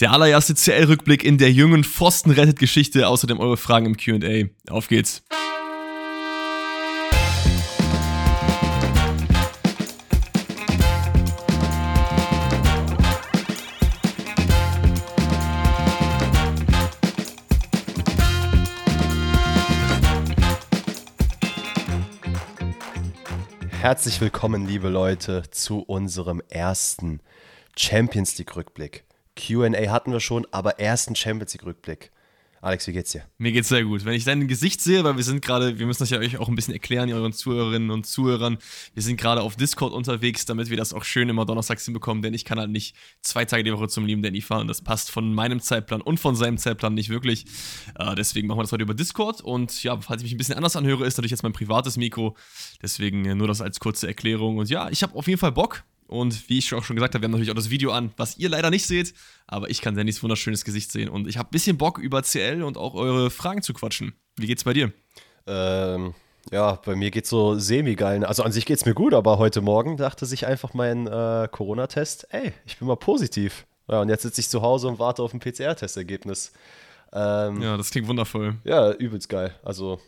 Der allererste CL-Rückblick in der jungen Pfosten-Rettet-Geschichte, außerdem eure Fragen im QA. Auf geht's. Herzlich willkommen, liebe Leute, zu unserem ersten Champions League-Rückblick. QA hatten wir schon, aber ersten Champions League-Rückblick. Alex, wie geht's dir? Mir geht's sehr gut. Wenn ich dein Gesicht sehe, weil wir sind gerade, wir müssen das ja euch auch ein bisschen erklären, euren Zuhörerinnen und Zuhörern. Wir sind gerade auf Discord unterwegs, damit wir das auch schön immer donnerstags hinbekommen, denn ich kann halt nicht zwei Tage die Woche zum lieben Danny fahren. Das passt von meinem Zeitplan und von seinem Zeitplan nicht wirklich. Äh, deswegen machen wir das heute über Discord. Und ja, falls ich mich ein bisschen anders anhöre, ist natürlich jetzt mein privates Mikro. Deswegen äh, nur das als kurze Erklärung. Und ja, ich habe auf jeden Fall Bock. Und wie ich auch schon gesagt habe, wir haben natürlich auch das Video an, was ihr leider nicht seht, aber ich kann Dannys wunderschönes Gesicht sehen. Und ich habe ein bisschen Bock über CL und auch eure Fragen zu quatschen. Wie geht's bei dir? Ähm, ja, bei mir geht's so semi-geil. Also an sich geht's mir gut, aber heute Morgen dachte sich einfach mein äh, Corona-Test, ey, ich bin mal positiv. Ja, und jetzt sitze ich zu Hause und warte auf ein PCR-Testergebnis. Ähm, ja, das klingt wundervoll. Ja, übelst geil. Also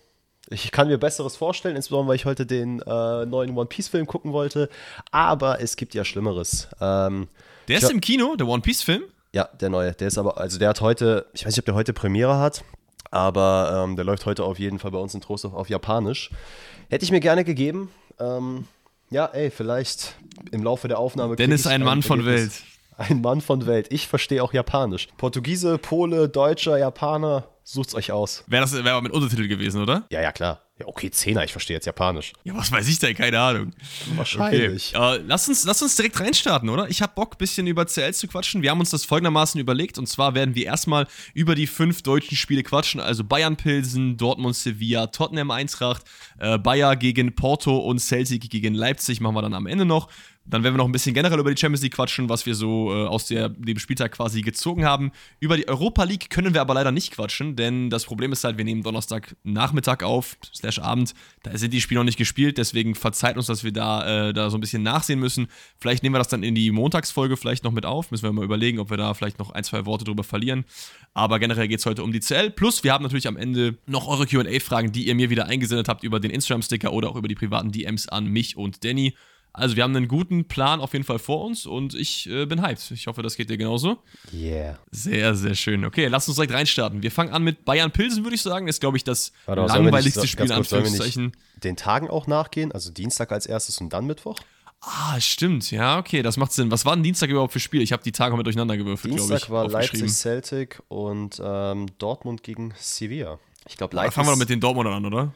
ich kann mir Besseres vorstellen, insbesondere weil ich heute den äh, neuen One Piece-Film gucken wollte. Aber es gibt ja Schlimmeres. Ähm, der ist im Kino, der One Piece-Film? Ja, der neue. Der ist aber, also der hat heute, ich weiß nicht, ob der heute Premiere hat, aber ähm, der läuft heute auf jeden Fall bei uns in Trost auf, auf Japanisch. Hätte ich mir gerne gegeben. Ähm, ja, ey, vielleicht im Laufe der Aufnahme. Dennis, ein Mann von Welt. Ein Mann von Welt. Ich verstehe auch Japanisch. Portugiese, Pole, Deutscher, Japaner, sucht's euch aus. Wäre das wär aber mit Untertitel gewesen, oder? Ja, ja, klar. Ja, okay, Zehner, ich verstehe jetzt Japanisch. Ja, was weiß ich denn? Keine Ahnung. Wahrscheinlich. Okay. Uh, lass, uns, lass uns direkt reinstarten, oder? Ich habe Bock, ein bisschen über CL zu quatschen. Wir haben uns das folgendermaßen überlegt. Und zwar werden wir erstmal über die fünf deutschen Spiele quatschen. Also Bayern Pilsen, Dortmund Sevilla, Tottenham Eintracht, äh, Bayer gegen Porto und Celtic gegen Leipzig machen wir dann am Ende noch. Dann werden wir noch ein bisschen generell über die Champions League quatschen, was wir so äh, aus der, dem Spieltag quasi gezogen haben. Über die Europa League können wir aber leider nicht quatschen, denn das Problem ist halt, wir nehmen Donnerstag Nachmittag auf, slash Abend. Da sind die Spiele noch nicht gespielt, deswegen verzeiht uns, dass wir da, äh, da so ein bisschen nachsehen müssen. Vielleicht nehmen wir das dann in die Montagsfolge vielleicht noch mit auf. Müssen wir mal überlegen, ob wir da vielleicht noch ein, zwei Worte drüber verlieren. Aber generell geht es heute um die CL. Plus, wir haben natürlich am Ende noch eure QA-Fragen, die ihr mir wieder eingesendet habt über den Instagram-Sticker oder auch über die privaten DMs an mich und Danny. Also wir haben einen guten Plan auf jeden Fall vor uns und ich äh, bin hyped. Ich hoffe, das geht dir genauso. Yeah. Sehr, sehr schön. Okay, lass uns direkt reinstarten. Wir fangen an mit Bayern Pilsen, würde ich sagen. Ist, glaube ich, das Warte, langweiligste nicht, Spiel in Anführungszeichen. Den Tagen auch nachgehen, also Dienstag als erstes und dann Mittwoch? Ah, stimmt. Ja, okay, das macht Sinn. Was war denn Dienstag überhaupt für Spiel? Ich habe die Tage mit durcheinander gewürfelt, glaube ich. Dienstag war Leipzig Celtic und ähm, Dortmund gegen Sevilla. Ich glaube, Leipzig. fangen wir doch mit den Dortmundern an, oder?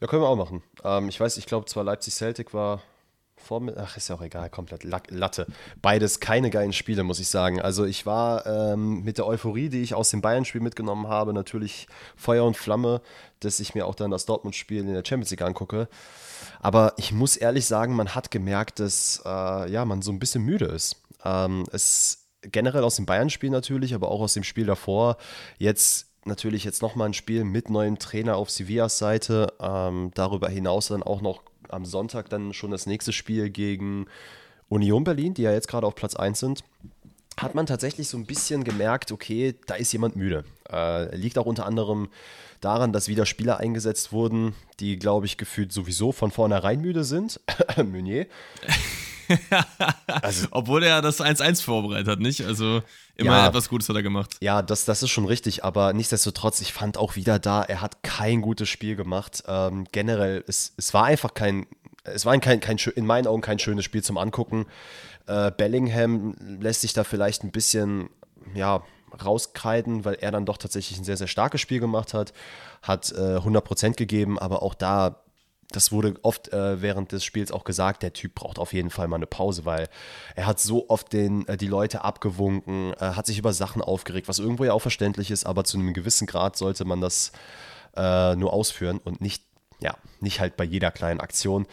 Ja, können wir auch machen. Ähm, ich weiß, ich glaube zwar Leipzig Celtic war Vormitt Ach, ist ja auch egal, komplett Latte. Beides keine geilen Spiele, muss ich sagen. Also ich war ähm, mit der Euphorie, die ich aus dem Bayern-Spiel mitgenommen habe, natürlich Feuer und Flamme, dass ich mir auch dann das Dortmund-Spiel in der Champions League angucke. Aber ich muss ehrlich sagen, man hat gemerkt, dass äh, ja, man so ein bisschen müde ist. Ähm, es generell aus dem Bayern-Spiel natürlich, aber auch aus dem Spiel davor. Jetzt natürlich jetzt nochmal ein Spiel mit neuem Trainer auf Sevillas Seite. Ähm, darüber hinaus dann auch noch am Sonntag dann schon das nächste Spiel gegen Union Berlin, die ja jetzt gerade auf Platz 1 sind, hat man tatsächlich so ein bisschen gemerkt, okay, da ist jemand müde. Äh, liegt auch unter anderem daran, dass wieder Spieler eingesetzt wurden, die, glaube ich, gefühlt sowieso von vornherein müde sind. Meunier. also, Obwohl er das 1-1 vorbereitet hat, nicht? Also immer ja, etwas Gutes hat er gemacht. Ja, das, das ist schon richtig, aber nichtsdestotrotz, ich fand auch wieder da, er hat kein gutes Spiel gemacht. Ähm, generell, es, es war einfach kein, es war kein, kein, in meinen Augen kein schönes Spiel zum Angucken. Äh, Bellingham lässt sich da vielleicht ein bisschen, ja, rauskreiden, weil er dann doch tatsächlich ein sehr, sehr starkes Spiel gemacht hat, hat äh, 100% gegeben, aber auch da das wurde oft äh, während des Spiels auch gesagt, der Typ braucht auf jeden Fall mal eine Pause, weil er hat so oft den, äh, die Leute abgewunken, äh, hat sich über Sachen aufgeregt, was irgendwo ja auch verständlich ist, aber zu einem gewissen Grad sollte man das äh, nur ausführen und nicht, ja, nicht halt bei jeder kleinen Aktion.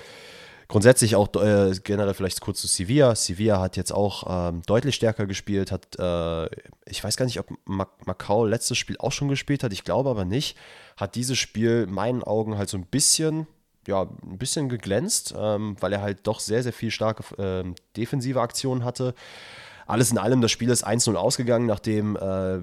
Grundsätzlich auch äh, generell vielleicht kurz zu Sevilla. Sevilla hat jetzt auch ähm, deutlich stärker gespielt, hat, äh, ich weiß gar nicht, ob Macau letztes Spiel auch schon gespielt hat, ich glaube aber nicht, hat dieses Spiel meinen Augen halt so ein bisschen ja, ein bisschen geglänzt, ähm, weil er halt doch sehr, sehr viel starke äh, defensive Aktionen hatte. alles in allem, das Spiel ist 1-0 ausgegangen, nachdem äh,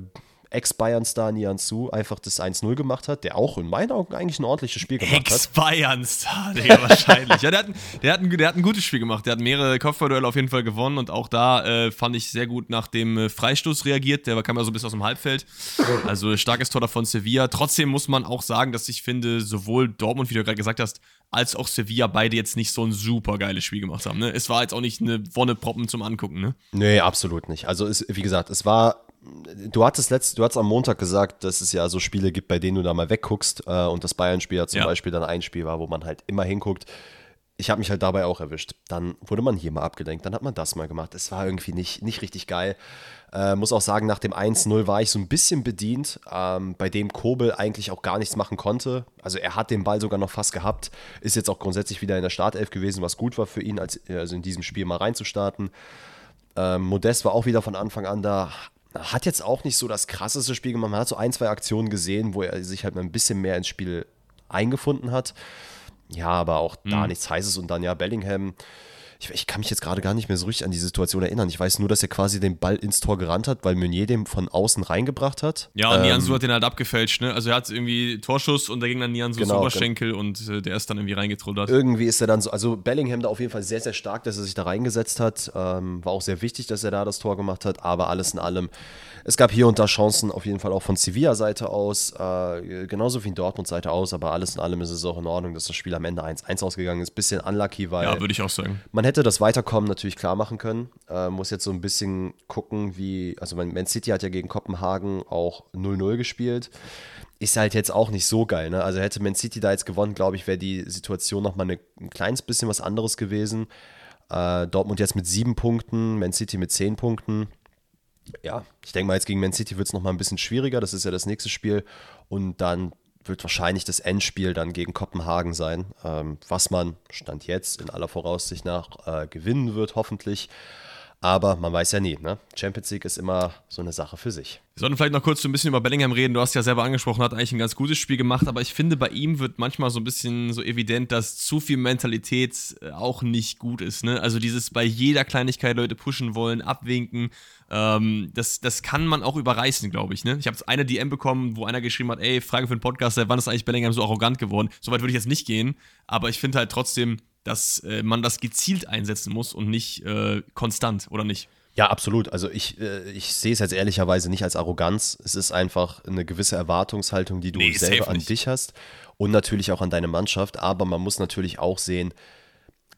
Ex-Bayern-Star Nian Su einfach das 1-0 gemacht hat, der auch in meinen Augen eigentlich ein ordentliches Spiel gemacht hat. Ex-Bayern-Star, Digga, wahrscheinlich. ja, der hat, der, hat ein, der hat ein gutes Spiel gemacht. Der hat mehrere Kopfballduelle auf jeden Fall gewonnen und auch da äh, fand ich sehr gut nach dem äh, Freistoß reagiert. Der kam ja so ein bisschen aus dem Halbfeld. Also starkes Tor von Sevilla. Trotzdem muss man auch sagen, dass ich finde, sowohl Dortmund, wie du gerade gesagt hast, als auch Sevilla beide jetzt nicht so ein super geiles Spiel gemacht haben. Ne? Es war jetzt auch nicht eine Wonneproppen zum Angucken, ne? Nee, absolut nicht. Also, es, wie gesagt, es war du hattest letzt, du hattest am Montag gesagt, dass es ja so Spiele gibt, bei denen du da mal wegguckst äh, und das Bayern-Spiel ja zum ja. Beispiel dann ein Spiel war, wo man halt immer hinguckt. Ich habe mich halt dabei auch erwischt. Dann wurde man hier mal abgelenkt, dann hat man das mal gemacht. Es war irgendwie nicht, nicht richtig geil. Äh, muss auch sagen, nach dem 1-0 war ich so ein bisschen bedient, ähm, bei dem Kobel eigentlich auch gar nichts machen konnte. Also er hat den Ball sogar noch fast gehabt, ist jetzt auch grundsätzlich wieder in der Startelf gewesen, was gut war für ihn, als, also in diesem Spiel mal reinzustarten. Ähm, Modest war auch wieder von Anfang an da, hat jetzt auch nicht so das krasseste Spiel gemacht. Man hat so ein, zwei Aktionen gesehen, wo er sich halt mal ein bisschen mehr ins Spiel eingefunden hat. Ja, aber auch mhm. da nichts Heißes. Und dann ja, Bellingham ich, ich, kann mich jetzt gerade gar nicht mehr so richtig an die Situation erinnern. Ich weiß nur, dass er quasi den Ball ins Tor gerannt hat, weil Meunier den von außen reingebracht hat. Ja, und ähm, Nianzu hat den halt abgefälscht, ne? Also er hat irgendwie Torschuss und da ging dann Nianzu genau, Oberschenkel genau. und äh, der ist dann irgendwie reingetrullert. Irgendwie ist er dann so, also Bellingham da auf jeden Fall sehr, sehr stark, dass er sich da reingesetzt hat. Ähm, war auch sehr wichtig, dass er da das Tor gemacht hat, aber alles in allem, es gab hier und da Chancen auf jeden Fall auch von Sevilla-Seite aus, äh, genauso wie in Dortmund-Seite aus, aber alles in allem ist es auch in Ordnung, dass das Spiel am Ende 1-1 ausgegangen ist. Bisschen unlucky, weil. Ja, würde ich auch sagen. Man hätte das Weiterkommen natürlich klar machen können. Äh, muss jetzt so ein bisschen gucken, wie, also Man City hat ja gegen Kopenhagen auch 0-0 gespielt. Ist halt jetzt auch nicht so geil, ne? Also hätte Man City da jetzt gewonnen, glaube ich, wäre die Situation nochmal eine, ein kleines bisschen was anderes gewesen. Äh, Dortmund jetzt mit sieben Punkten, Man City mit zehn Punkten. Ja, ich denke mal, jetzt gegen Man City wird es nochmal ein bisschen schwieriger. Das ist ja das nächste Spiel. Und dann wird wahrscheinlich das Endspiel dann gegen Kopenhagen sein, ähm, was man Stand jetzt in aller Voraussicht nach äh, gewinnen wird, hoffentlich. Aber man weiß ja nie, ne? Champions League ist immer so eine Sache für sich. Wir sollten vielleicht noch kurz so ein bisschen über Bellingham reden. Du hast ja selber angesprochen, hat eigentlich ein ganz gutes Spiel gemacht, aber ich finde, bei ihm wird manchmal so ein bisschen so evident, dass zu viel Mentalität äh, auch nicht gut ist. Ne? Also dieses bei jeder Kleinigkeit Leute pushen wollen, abwinken, ähm, das, das kann man auch überreißen, glaube ich. Ne? Ich habe eine DM bekommen, wo einer geschrieben hat, ey, Frage für den Podcast, wann ist eigentlich Bellingham so arrogant geworden? Soweit würde ich jetzt nicht gehen, aber ich finde halt trotzdem, dass äh, man das gezielt einsetzen muss und nicht äh, konstant, oder nicht? Ja, absolut. Also ich, äh, ich sehe es jetzt ehrlicherweise nicht als Arroganz. Es ist einfach eine gewisse Erwartungshaltung, die du nee, selber an dich hast und natürlich auch an deine Mannschaft. Aber man muss natürlich auch sehen,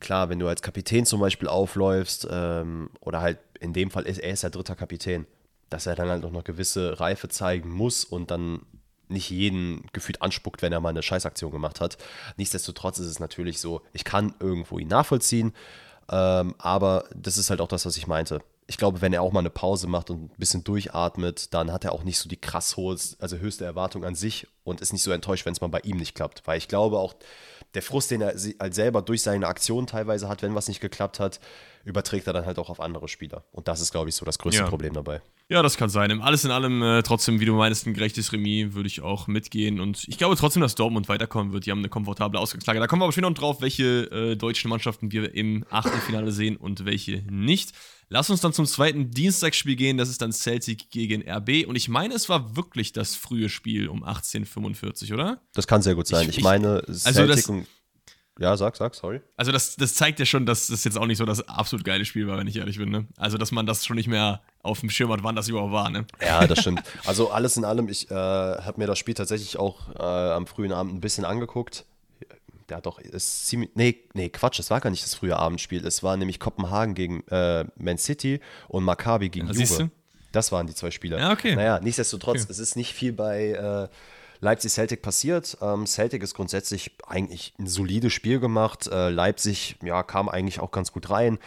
klar, wenn du als Kapitän zum Beispiel aufläufst ähm, oder halt in dem Fall ist er ist ja dritter Kapitän, dass er dann halt auch noch gewisse Reife zeigen muss und dann nicht jeden gefühlt anspuckt, wenn er mal eine Scheißaktion gemacht hat. Nichtsdestotrotz ist es natürlich so, ich kann irgendwo ihn nachvollziehen, ähm, aber das ist halt auch das, was ich meinte. Ich glaube, wenn er auch mal eine Pause macht und ein bisschen durchatmet, dann hat er auch nicht so die krass hohe, also höchste Erwartung an sich und ist nicht so enttäuscht, wenn es mal bei ihm nicht klappt. Weil ich glaube auch, der Frust, den er halt selber durch seine Aktion teilweise hat, wenn was nicht geklappt hat, überträgt er dann halt auch auf andere Spieler. Und das ist, glaube ich, so das größte ja. Problem dabei. Ja, das kann sein. Alles in allem äh, trotzdem, wie du meinst, ein gerechtes Remis würde ich auch mitgehen. Und ich glaube trotzdem, dass Dortmund weiterkommen wird. Die haben eine komfortable Ausgangslage. Da kommen wir aber später noch drauf, welche äh, deutschen Mannschaften wir im Achtelfinale sehen und welche nicht. Lass uns dann zum zweiten Dienstagsspiel gehen. Das ist dann Celtic gegen RB. Und ich meine, es war wirklich das frühe Spiel um 18.45 oder? Das kann sehr gut sein. Ich, ich, ich meine, Celtic also das, und ja, sag, sag, sorry. Also das, das zeigt ja schon, dass das jetzt auch nicht so das absolut geile Spiel war, wenn ich ehrlich bin. Ne? Also, dass man das schon nicht mehr auf dem Schirm hat, wann das überhaupt war. Ne? Ja, das stimmt. Also alles in allem, ich äh, habe mir das Spiel tatsächlich auch äh, am frühen Abend ein bisschen angeguckt. Der hat doch, ist ziemlich, nee, nee, Quatsch, es war gar nicht das frühe Abendspiel. Es war nämlich Kopenhagen gegen äh, Man City und Maccabi gegen ja, Juve. Das waren die zwei Spiele. Ja, okay. Naja, nichtsdestotrotz, okay. es ist nicht viel bei äh, Leipzig-Celtic passiert. Ähm, Celtic ist grundsätzlich eigentlich ein solides Spiel gemacht. Äh, Leipzig ja, kam eigentlich auch ganz gut rein.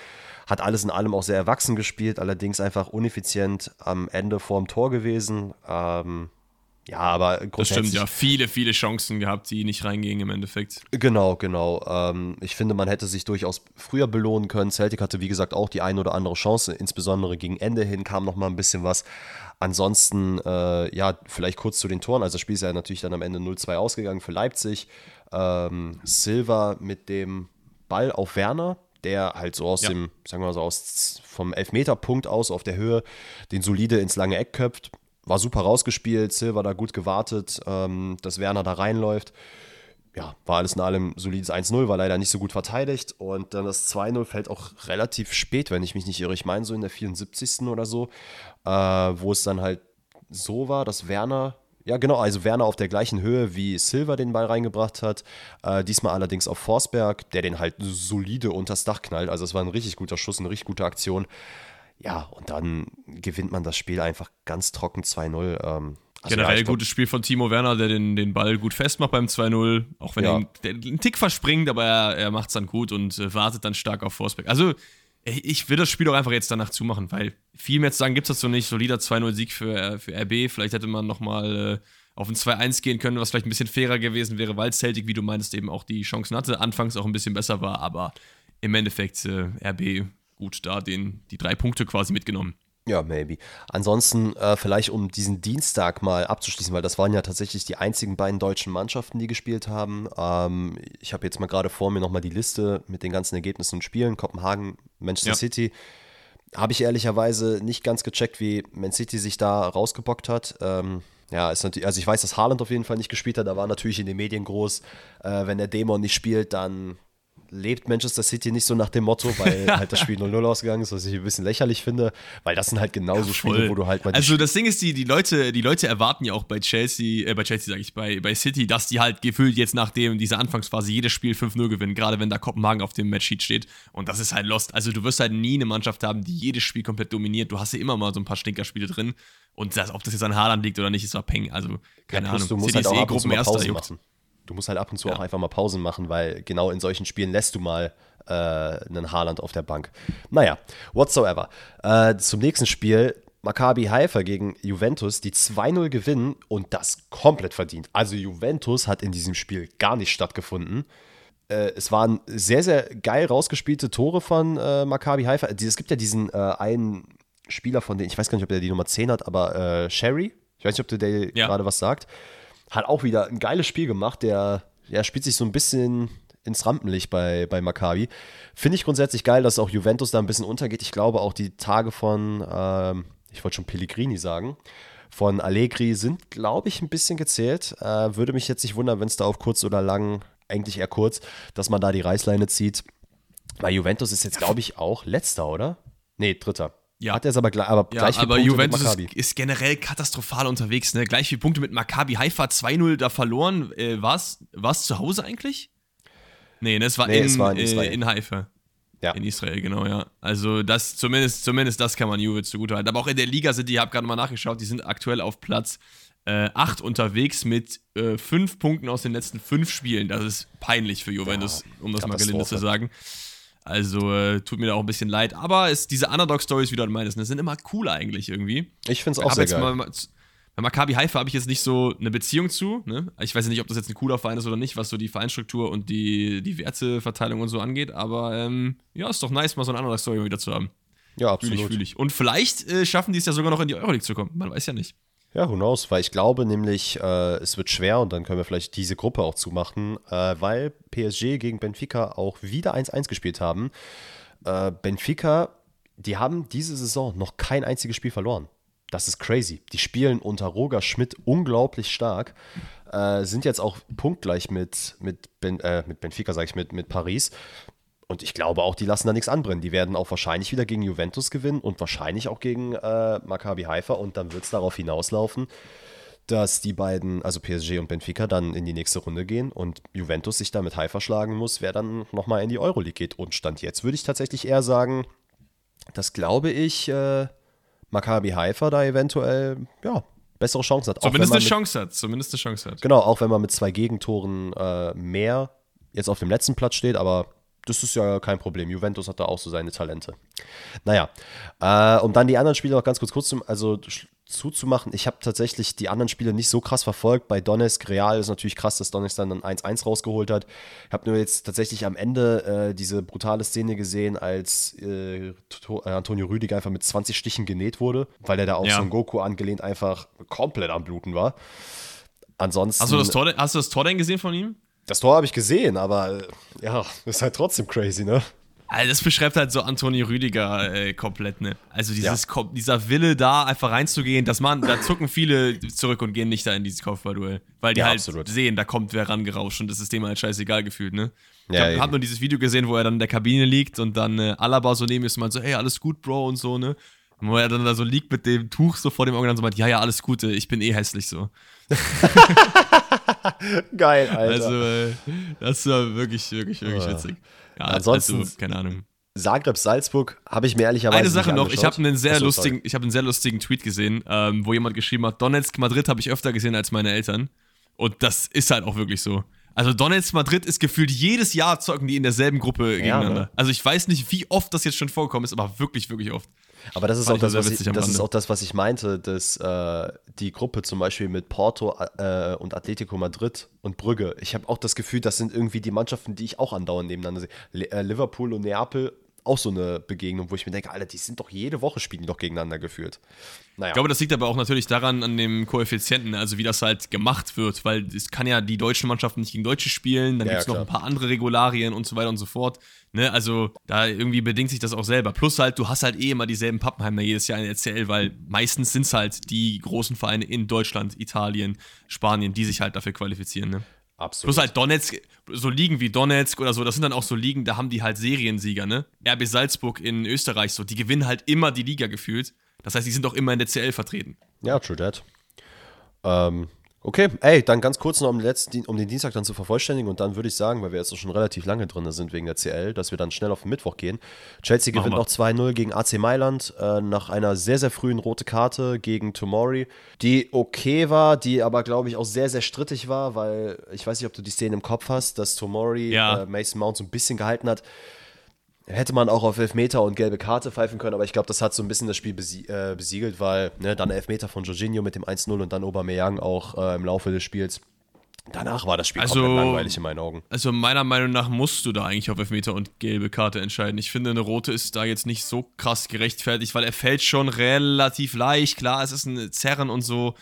Hat alles in allem auch sehr erwachsen gespielt, allerdings einfach uneffizient am Ende vorm Tor gewesen. Ähm, ja, aber grundsätzlich. Das stimmt, ja. Viele, viele Chancen gehabt, die nicht reingingen im Endeffekt. Genau, genau. Ähm, ich finde, man hätte sich durchaus früher belohnen können. Celtic hatte, wie gesagt, auch die eine oder andere Chance. Insbesondere gegen Ende hin kam noch mal ein bisschen was. Ansonsten, äh, ja, vielleicht kurz zu den Toren. Also, das Spiel ist ja natürlich dann am Ende 0-2 ausgegangen für Leipzig. Ähm, Silva mit dem Ball auf Werner, der halt so aus ja. dem, sagen wir mal so, aus vom Elfmeterpunkt aus auf der Höhe den solide ins lange Eck köpft. War super rausgespielt, Silva da gut gewartet, ähm, dass Werner da reinläuft. Ja, war alles in allem solides 1-0, war leider nicht so gut verteidigt. Und dann das 2-0 fällt auch relativ spät, wenn ich mich nicht irre. Ich meine so in der 74. oder so, äh, wo es dann halt so war, dass Werner ja, genau. Also Werner auf der gleichen Höhe, wie Silver den Ball reingebracht hat. Äh, diesmal allerdings auf Forsberg, der den halt solide unters Dach knallt. Also es war ein richtig guter Schuss, eine richtig gute Aktion. Ja, und dann gewinnt man das Spiel einfach ganz trocken 2-0. Ähm, also Generell ja, gutes Spiel von Timo Werner, der den, den Ball gut festmacht beim 2-0. Auch wenn ja. er einen Tick verspringt, aber er, er macht es dann gut und äh, wartet dann stark auf Forsberg. Also ich will das Spiel auch einfach jetzt danach zumachen, weil viel mehr zu sagen gibt es dazu nicht. Solider 2-0-Sieg für, äh, für RB. Vielleicht hätte man nochmal äh, auf ein 2-1 gehen können, was vielleicht ein bisschen fairer gewesen wäre, weil Celtic, wie du meinst, eben auch die Chancen hatte. Anfangs auch ein bisschen besser war, aber im Endeffekt äh, RB gut da den, die drei Punkte quasi mitgenommen. Ja, maybe. Ansonsten äh, vielleicht um diesen Dienstag mal abzuschließen, weil das waren ja tatsächlich die einzigen beiden deutschen Mannschaften, die gespielt haben. Ähm, ich habe jetzt mal gerade vor mir nochmal die Liste mit den ganzen Ergebnissen und Spielen. Kopenhagen, Manchester ja. City. Habe ich ehrlicherweise nicht ganz gecheckt, wie Man City sich da rausgebockt hat. Ähm, ja, ist natürlich, also ich weiß, dass Haaland auf jeden Fall nicht gespielt hat. Da war natürlich in den Medien groß, äh, wenn der Dämon nicht spielt, dann lebt Manchester City nicht so nach dem Motto, weil halt das Spiel 0-0 ausgegangen ist, was ich ein bisschen lächerlich finde, weil das sind halt genauso ja, Spiele, wo du halt mal. Also das Ding ist, die, die, Leute, die Leute erwarten ja auch bei Chelsea, äh, bei Chelsea sage ich, bei, bei City, dass die halt gefühlt jetzt nachdem dieser Anfangsphase jedes Spiel 5-0 gewinnen, gerade wenn da Kopenhagen auf dem Matchsheet steht. Und das ist halt lost. Also du wirst halt nie eine Mannschaft haben, die jedes Spiel komplett dominiert. Du hast ja immer mal so ein paar Stinkerspiele drin. Und das, ob das jetzt an Haaland liegt oder nicht, ist Peng. Also keine ja, Ahnung. Du musst City halt auch ist eh Gruppenerster, machen. Du musst halt ab und zu ja. auch einfach mal Pausen machen, weil genau in solchen Spielen lässt du mal äh, einen Haaland auf der Bank. Naja, whatsoever. Äh, zum nächsten Spiel. Maccabi Haifa gegen Juventus, die 2-0 gewinnen und das komplett verdient. Also Juventus hat in diesem Spiel gar nicht stattgefunden. Äh, es waren sehr, sehr geil rausgespielte Tore von äh, Maccabi Haifa. Es gibt ja diesen äh, einen Spieler von denen, ich weiß gar nicht, ob der die Nummer 10 hat, aber äh, Sherry, ich weiß nicht, ob der, der ja. gerade was sagt, hat auch wieder ein geiles Spiel gemacht. Der, der spielt sich so ein bisschen ins Rampenlicht bei, bei Maccabi. Finde ich grundsätzlich geil, dass auch Juventus da ein bisschen untergeht. Ich glaube auch die Tage von, ähm, ich wollte schon Pellegrini sagen, von Allegri sind, glaube ich, ein bisschen gezählt. Äh, würde mich jetzt nicht wundern, wenn es da auf kurz oder lang, eigentlich eher kurz, dass man da die Reißleine zieht. Weil Juventus ist jetzt, glaube ich, auch letzter, oder? Nee, dritter. Ja. Hat er es aber, aber ja, gleich aber Juventus ist, ist, generell katastrophal unterwegs. Ne? Gleich viele Punkte mit Maccabi Haifa 2-0 da verloren. Äh, War es zu Hause eigentlich? Nee, das war, nee, in, war in, äh, in Haifa. Ja. In Israel, genau, ja. Also das, zumindest, zumindest das kann man Juve zugutehalten. Aber auch in der Liga sind die, ich habe gerade mal nachgeschaut, die sind aktuell auf Platz äh, 8 unterwegs mit äh, 5 Punkten aus den letzten 5 Spielen. Das ist peinlich für Juventus, ja, um das mal gelinde zu sagen. Also äh, tut mir da auch ein bisschen leid. Aber es, diese Underdog-Stories, wie du halt meinst, das sind immer cool eigentlich irgendwie. Ich finde es auch sehr geil. Mal, bei Maccabi Haifa habe ich jetzt nicht so eine Beziehung zu. Ne? Ich weiß nicht, ob das jetzt ein cooler Verein ist oder nicht, was so die Vereinsstruktur und die, die Werteverteilung und so angeht. Aber ähm, ja, ist doch nice, mal so eine andere Story wieder zu haben. Ja, absolut. Fühl ich, fühl ich. Und vielleicht äh, schaffen die es ja sogar noch in die Euroleague zu kommen. Man weiß ja nicht. Ja, who knows? Weil ich glaube nämlich, äh, es wird schwer und dann können wir vielleicht diese Gruppe auch zumachen, äh, weil PSG gegen Benfica auch wieder 1-1 gespielt haben. Äh, Benfica, die haben diese Saison noch kein einziges Spiel verloren. Das ist crazy. Die spielen unter Roger Schmidt unglaublich stark. Äh, sind jetzt auch punktgleich mit, mit, ben, äh, mit Benfica, sage ich, mit, mit Paris. Und ich glaube auch, die lassen da nichts anbrennen. Die werden auch wahrscheinlich wieder gegen Juventus gewinnen und wahrscheinlich auch gegen äh, Maccabi Haifa. Und dann wird es darauf hinauslaufen, dass die beiden, also PSG und Benfica, dann in die nächste Runde gehen und Juventus sich da mit Haifa schlagen muss, wer dann nochmal in die Euroleague geht. Und Stand jetzt würde ich tatsächlich eher sagen, das glaube ich, äh, Maccabi Haifa da eventuell, ja, bessere Chancen hat. Zumindest eine Chance hat, zumindest eine Chance hat. Genau, auch wenn man mit zwei Gegentoren äh, mehr jetzt auf dem letzten Platz steht, aber das ist ja kein Problem. Juventus hat da auch so seine Talente. Naja, äh, um dann die anderen Spiele noch ganz kurz kurz zum, also zuzumachen. Ich habe tatsächlich die anderen Spiele nicht so krass verfolgt. Bei Donetsk Real ist natürlich krass, dass Donetsk dann 1-1 rausgeholt hat. Ich habe nur jetzt tatsächlich am Ende äh, diese brutale Szene gesehen, als äh, äh Antonio Rüdiger einfach mit 20 Stichen genäht wurde, weil er da auf ja. Son Goku angelehnt einfach komplett am Bluten war. Ansonsten. Hast du das Tor, hast du das Tor denn gesehen von ihm? Das Tor habe ich gesehen, aber äh, ja, ist halt trotzdem crazy, ne? Also das beschreibt halt so Antoni Rüdiger äh, komplett, ne? Also dieses, ja. dieser Wille da einfach reinzugehen, dass man, da zucken viele zurück und gehen nicht da in dieses Kopfballduell. Weil die ja, halt absolut. sehen, da kommt wer rangerauscht und das ist dem halt scheißegal gefühlt, ne? Ich ja, hab, hab nur dieses Video gesehen, wo er dann in der Kabine liegt und dann äh, Alaba so neben ist und man so, hey, alles gut, Bro und so, ne? Und wo er dann da so liegt mit dem Tuch so vor dem Auge und dann so meint, ja, ja, alles Gute, ich bin eh hässlich so. Geil, Alter. Also, äh, das war wirklich, wirklich, wirklich oh. witzig. Ja, Ansonsten, also, keine Ahnung. Zagreb, Salzburg habe ich mir ehrlicherweise Eine Sache noch, ich habe einen sehr Achso, lustigen, ich habe einen sehr lustigen Tweet gesehen, ähm, wo jemand geschrieben hat, Donetsk, Madrid habe ich öfter gesehen als meine Eltern. Und das ist halt auch wirklich so. Also Donetsk, Madrid ist gefühlt jedes Jahr zocken die in derselben Gruppe ja, gegeneinander. Ne? Also ich weiß nicht, wie oft das jetzt schon vorgekommen ist, aber wirklich, wirklich oft. Aber das ist, auch das, was ich, das ist auch das, was ich meinte, dass äh, die Gruppe zum Beispiel mit Porto äh, und Atletico Madrid und Brügge, ich habe auch das Gefühl, das sind irgendwie die Mannschaften, die ich auch andauernd nebeneinander sehe. Äh, Liverpool und Neapel auch so eine Begegnung, wo ich mir denke, Alter, die sind doch jede Woche spielen doch gegeneinander geführt. Naja. Ich glaube, das liegt aber auch natürlich daran, an dem Koeffizienten, also wie das halt gemacht wird, weil es kann ja die deutschen Mannschaften nicht gegen Deutsche spielen, dann ja, gibt es noch ein paar andere Regularien und so weiter und so fort. Ne? Also da irgendwie bedingt sich das auch selber. Plus halt, du hast halt eh immer dieselben Pappenheimer jedes Jahr in der CL, weil meistens sind es halt die großen Vereine in Deutschland, Italien, Spanien, die sich halt dafür qualifizieren. Ne? Absolut. Plus halt Donetsk, so Ligen wie Donetsk oder so, das sind dann auch so Ligen, da haben die halt Seriensieger, ne? RB Salzburg in Österreich so, die gewinnen halt immer die Liga gefühlt. Das heißt, die sind auch immer in der CL vertreten. Ja, true that. Ähm, Okay, ey, dann ganz kurz noch um den, letzten, um den Dienstag dann zu vervollständigen und dann würde ich sagen, weil wir jetzt schon relativ lange drin sind wegen der CL, dass wir dann schnell auf den Mittwoch gehen. Chelsea gewinnt noch 2-0 gegen AC Mailand äh, nach einer sehr, sehr frühen rote Karte gegen Tomori, die okay war, die aber, glaube ich, auch sehr, sehr strittig war, weil ich weiß nicht, ob du die Szene im Kopf hast, dass Tomori ja. äh, Mason Mount so ein bisschen gehalten hat. Hätte man auch auf Elfmeter und gelbe Karte pfeifen können, aber ich glaube, das hat so ein bisschen das Spiel besie äh, besiegelt, weil ne, dann Elfmeter von Jorginho mit dem 1-0 und dann Aubameyang auch äh, im Laufe des Spiels. Danach war das Spiel also, komplett langweilig in meinen Augen. Also meiner Meinung nach musst du da eigentlich auf Elfmeter und gelbe Karte entscheiden. Ich finde, eine rote ist da jetzt nicht so krass gerechtfertigt, weil er fällt schon relativ leicht. Klar, es ist ein Zerren und so.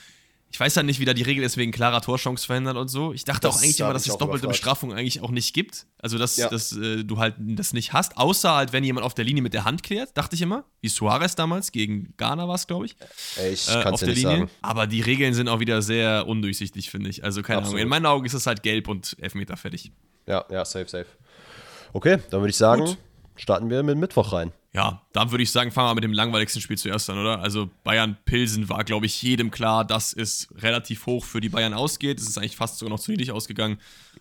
Ich weiß halt nicht, wie da die Regel ist wegen klarer Torchance verhindert und so. Ich dachte das auch eigentlich immer, dass es doppelte Bestrafung eigentlich auch nicht gibt. Also, dass, ja. dass äh, du halt das nicht hast. Außer halt, wenn jemand auf der Linie mit der Hand klärt, dachte ich immer. Wie Suarez damals gegen Ghana war es, glaube ich. Ich äh, kann es ja nicht Linie. sagen. Aber die Regeln sind auch wieder sehr undurchsichtig, finde ich. Also, keine Absolut. Ahnung. In meinen Augen ist es halt gelb und Elfmeter fertig. Ja, ja, safe, safe. Okay, dann würde ich sagen, Gut. starten wir mit Mittwoch rein. Ja, dann würde ich sagen, fangen wir mit dem langweiligsten Spiel zuerst an, oder? Also Bayern-Pilsen war, glaube ich, jedem klar, dass es relativ hoch für die Bayern ausgeht. Es ist eigentlich fast sogar noch zu niedrig ausgegangen.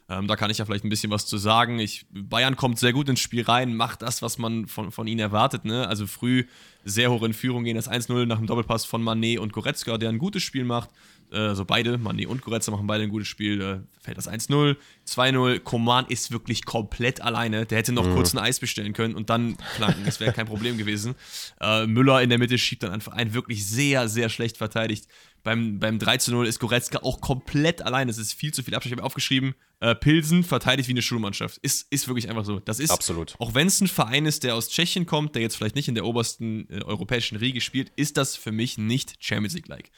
Ähm, da kann ich ja vielleicht ein bisschen was zu sagen. Ich, Bayern kommt sehr gut ins Spiel rein, macht das, was man von, von ihnen erwartet. Ne? Also früh sehr hoch in Führung gehen, das 1-0 nach dem Doppelpass von Manet und Goretzka, der ein gutes Spiel macht also beide, Mani und Goretzka machen beide ein gutes Spiel, äh, fällt das 1-0, 2-0, Koman ist wirklich komplett alleine, der hätte noch mhm. kurz ein Eis bestellen können und dann flanken, das wäre kein Problem gewesen. Äh, Müller in der Mitte schiebt dann einfach ein, wirklich sehr, sehr schlecht verteidigt. Beim, beim 3-0 ist Goretzka auch komplett alleine, es ist viel zu viel Abstand, ich habe aufgeschrieben, äh, Pilsen verteidigt wie eine Schulmannschaft, ist, ist wirklich einfach so. Das ist, Absolut. auch wenn es ein Verein ist, der aus Tschechien kommt, der jetzt vielleicht nicht in der obersten äh, europäischen Riege spielt, ist das für mich nicht Champions League-like.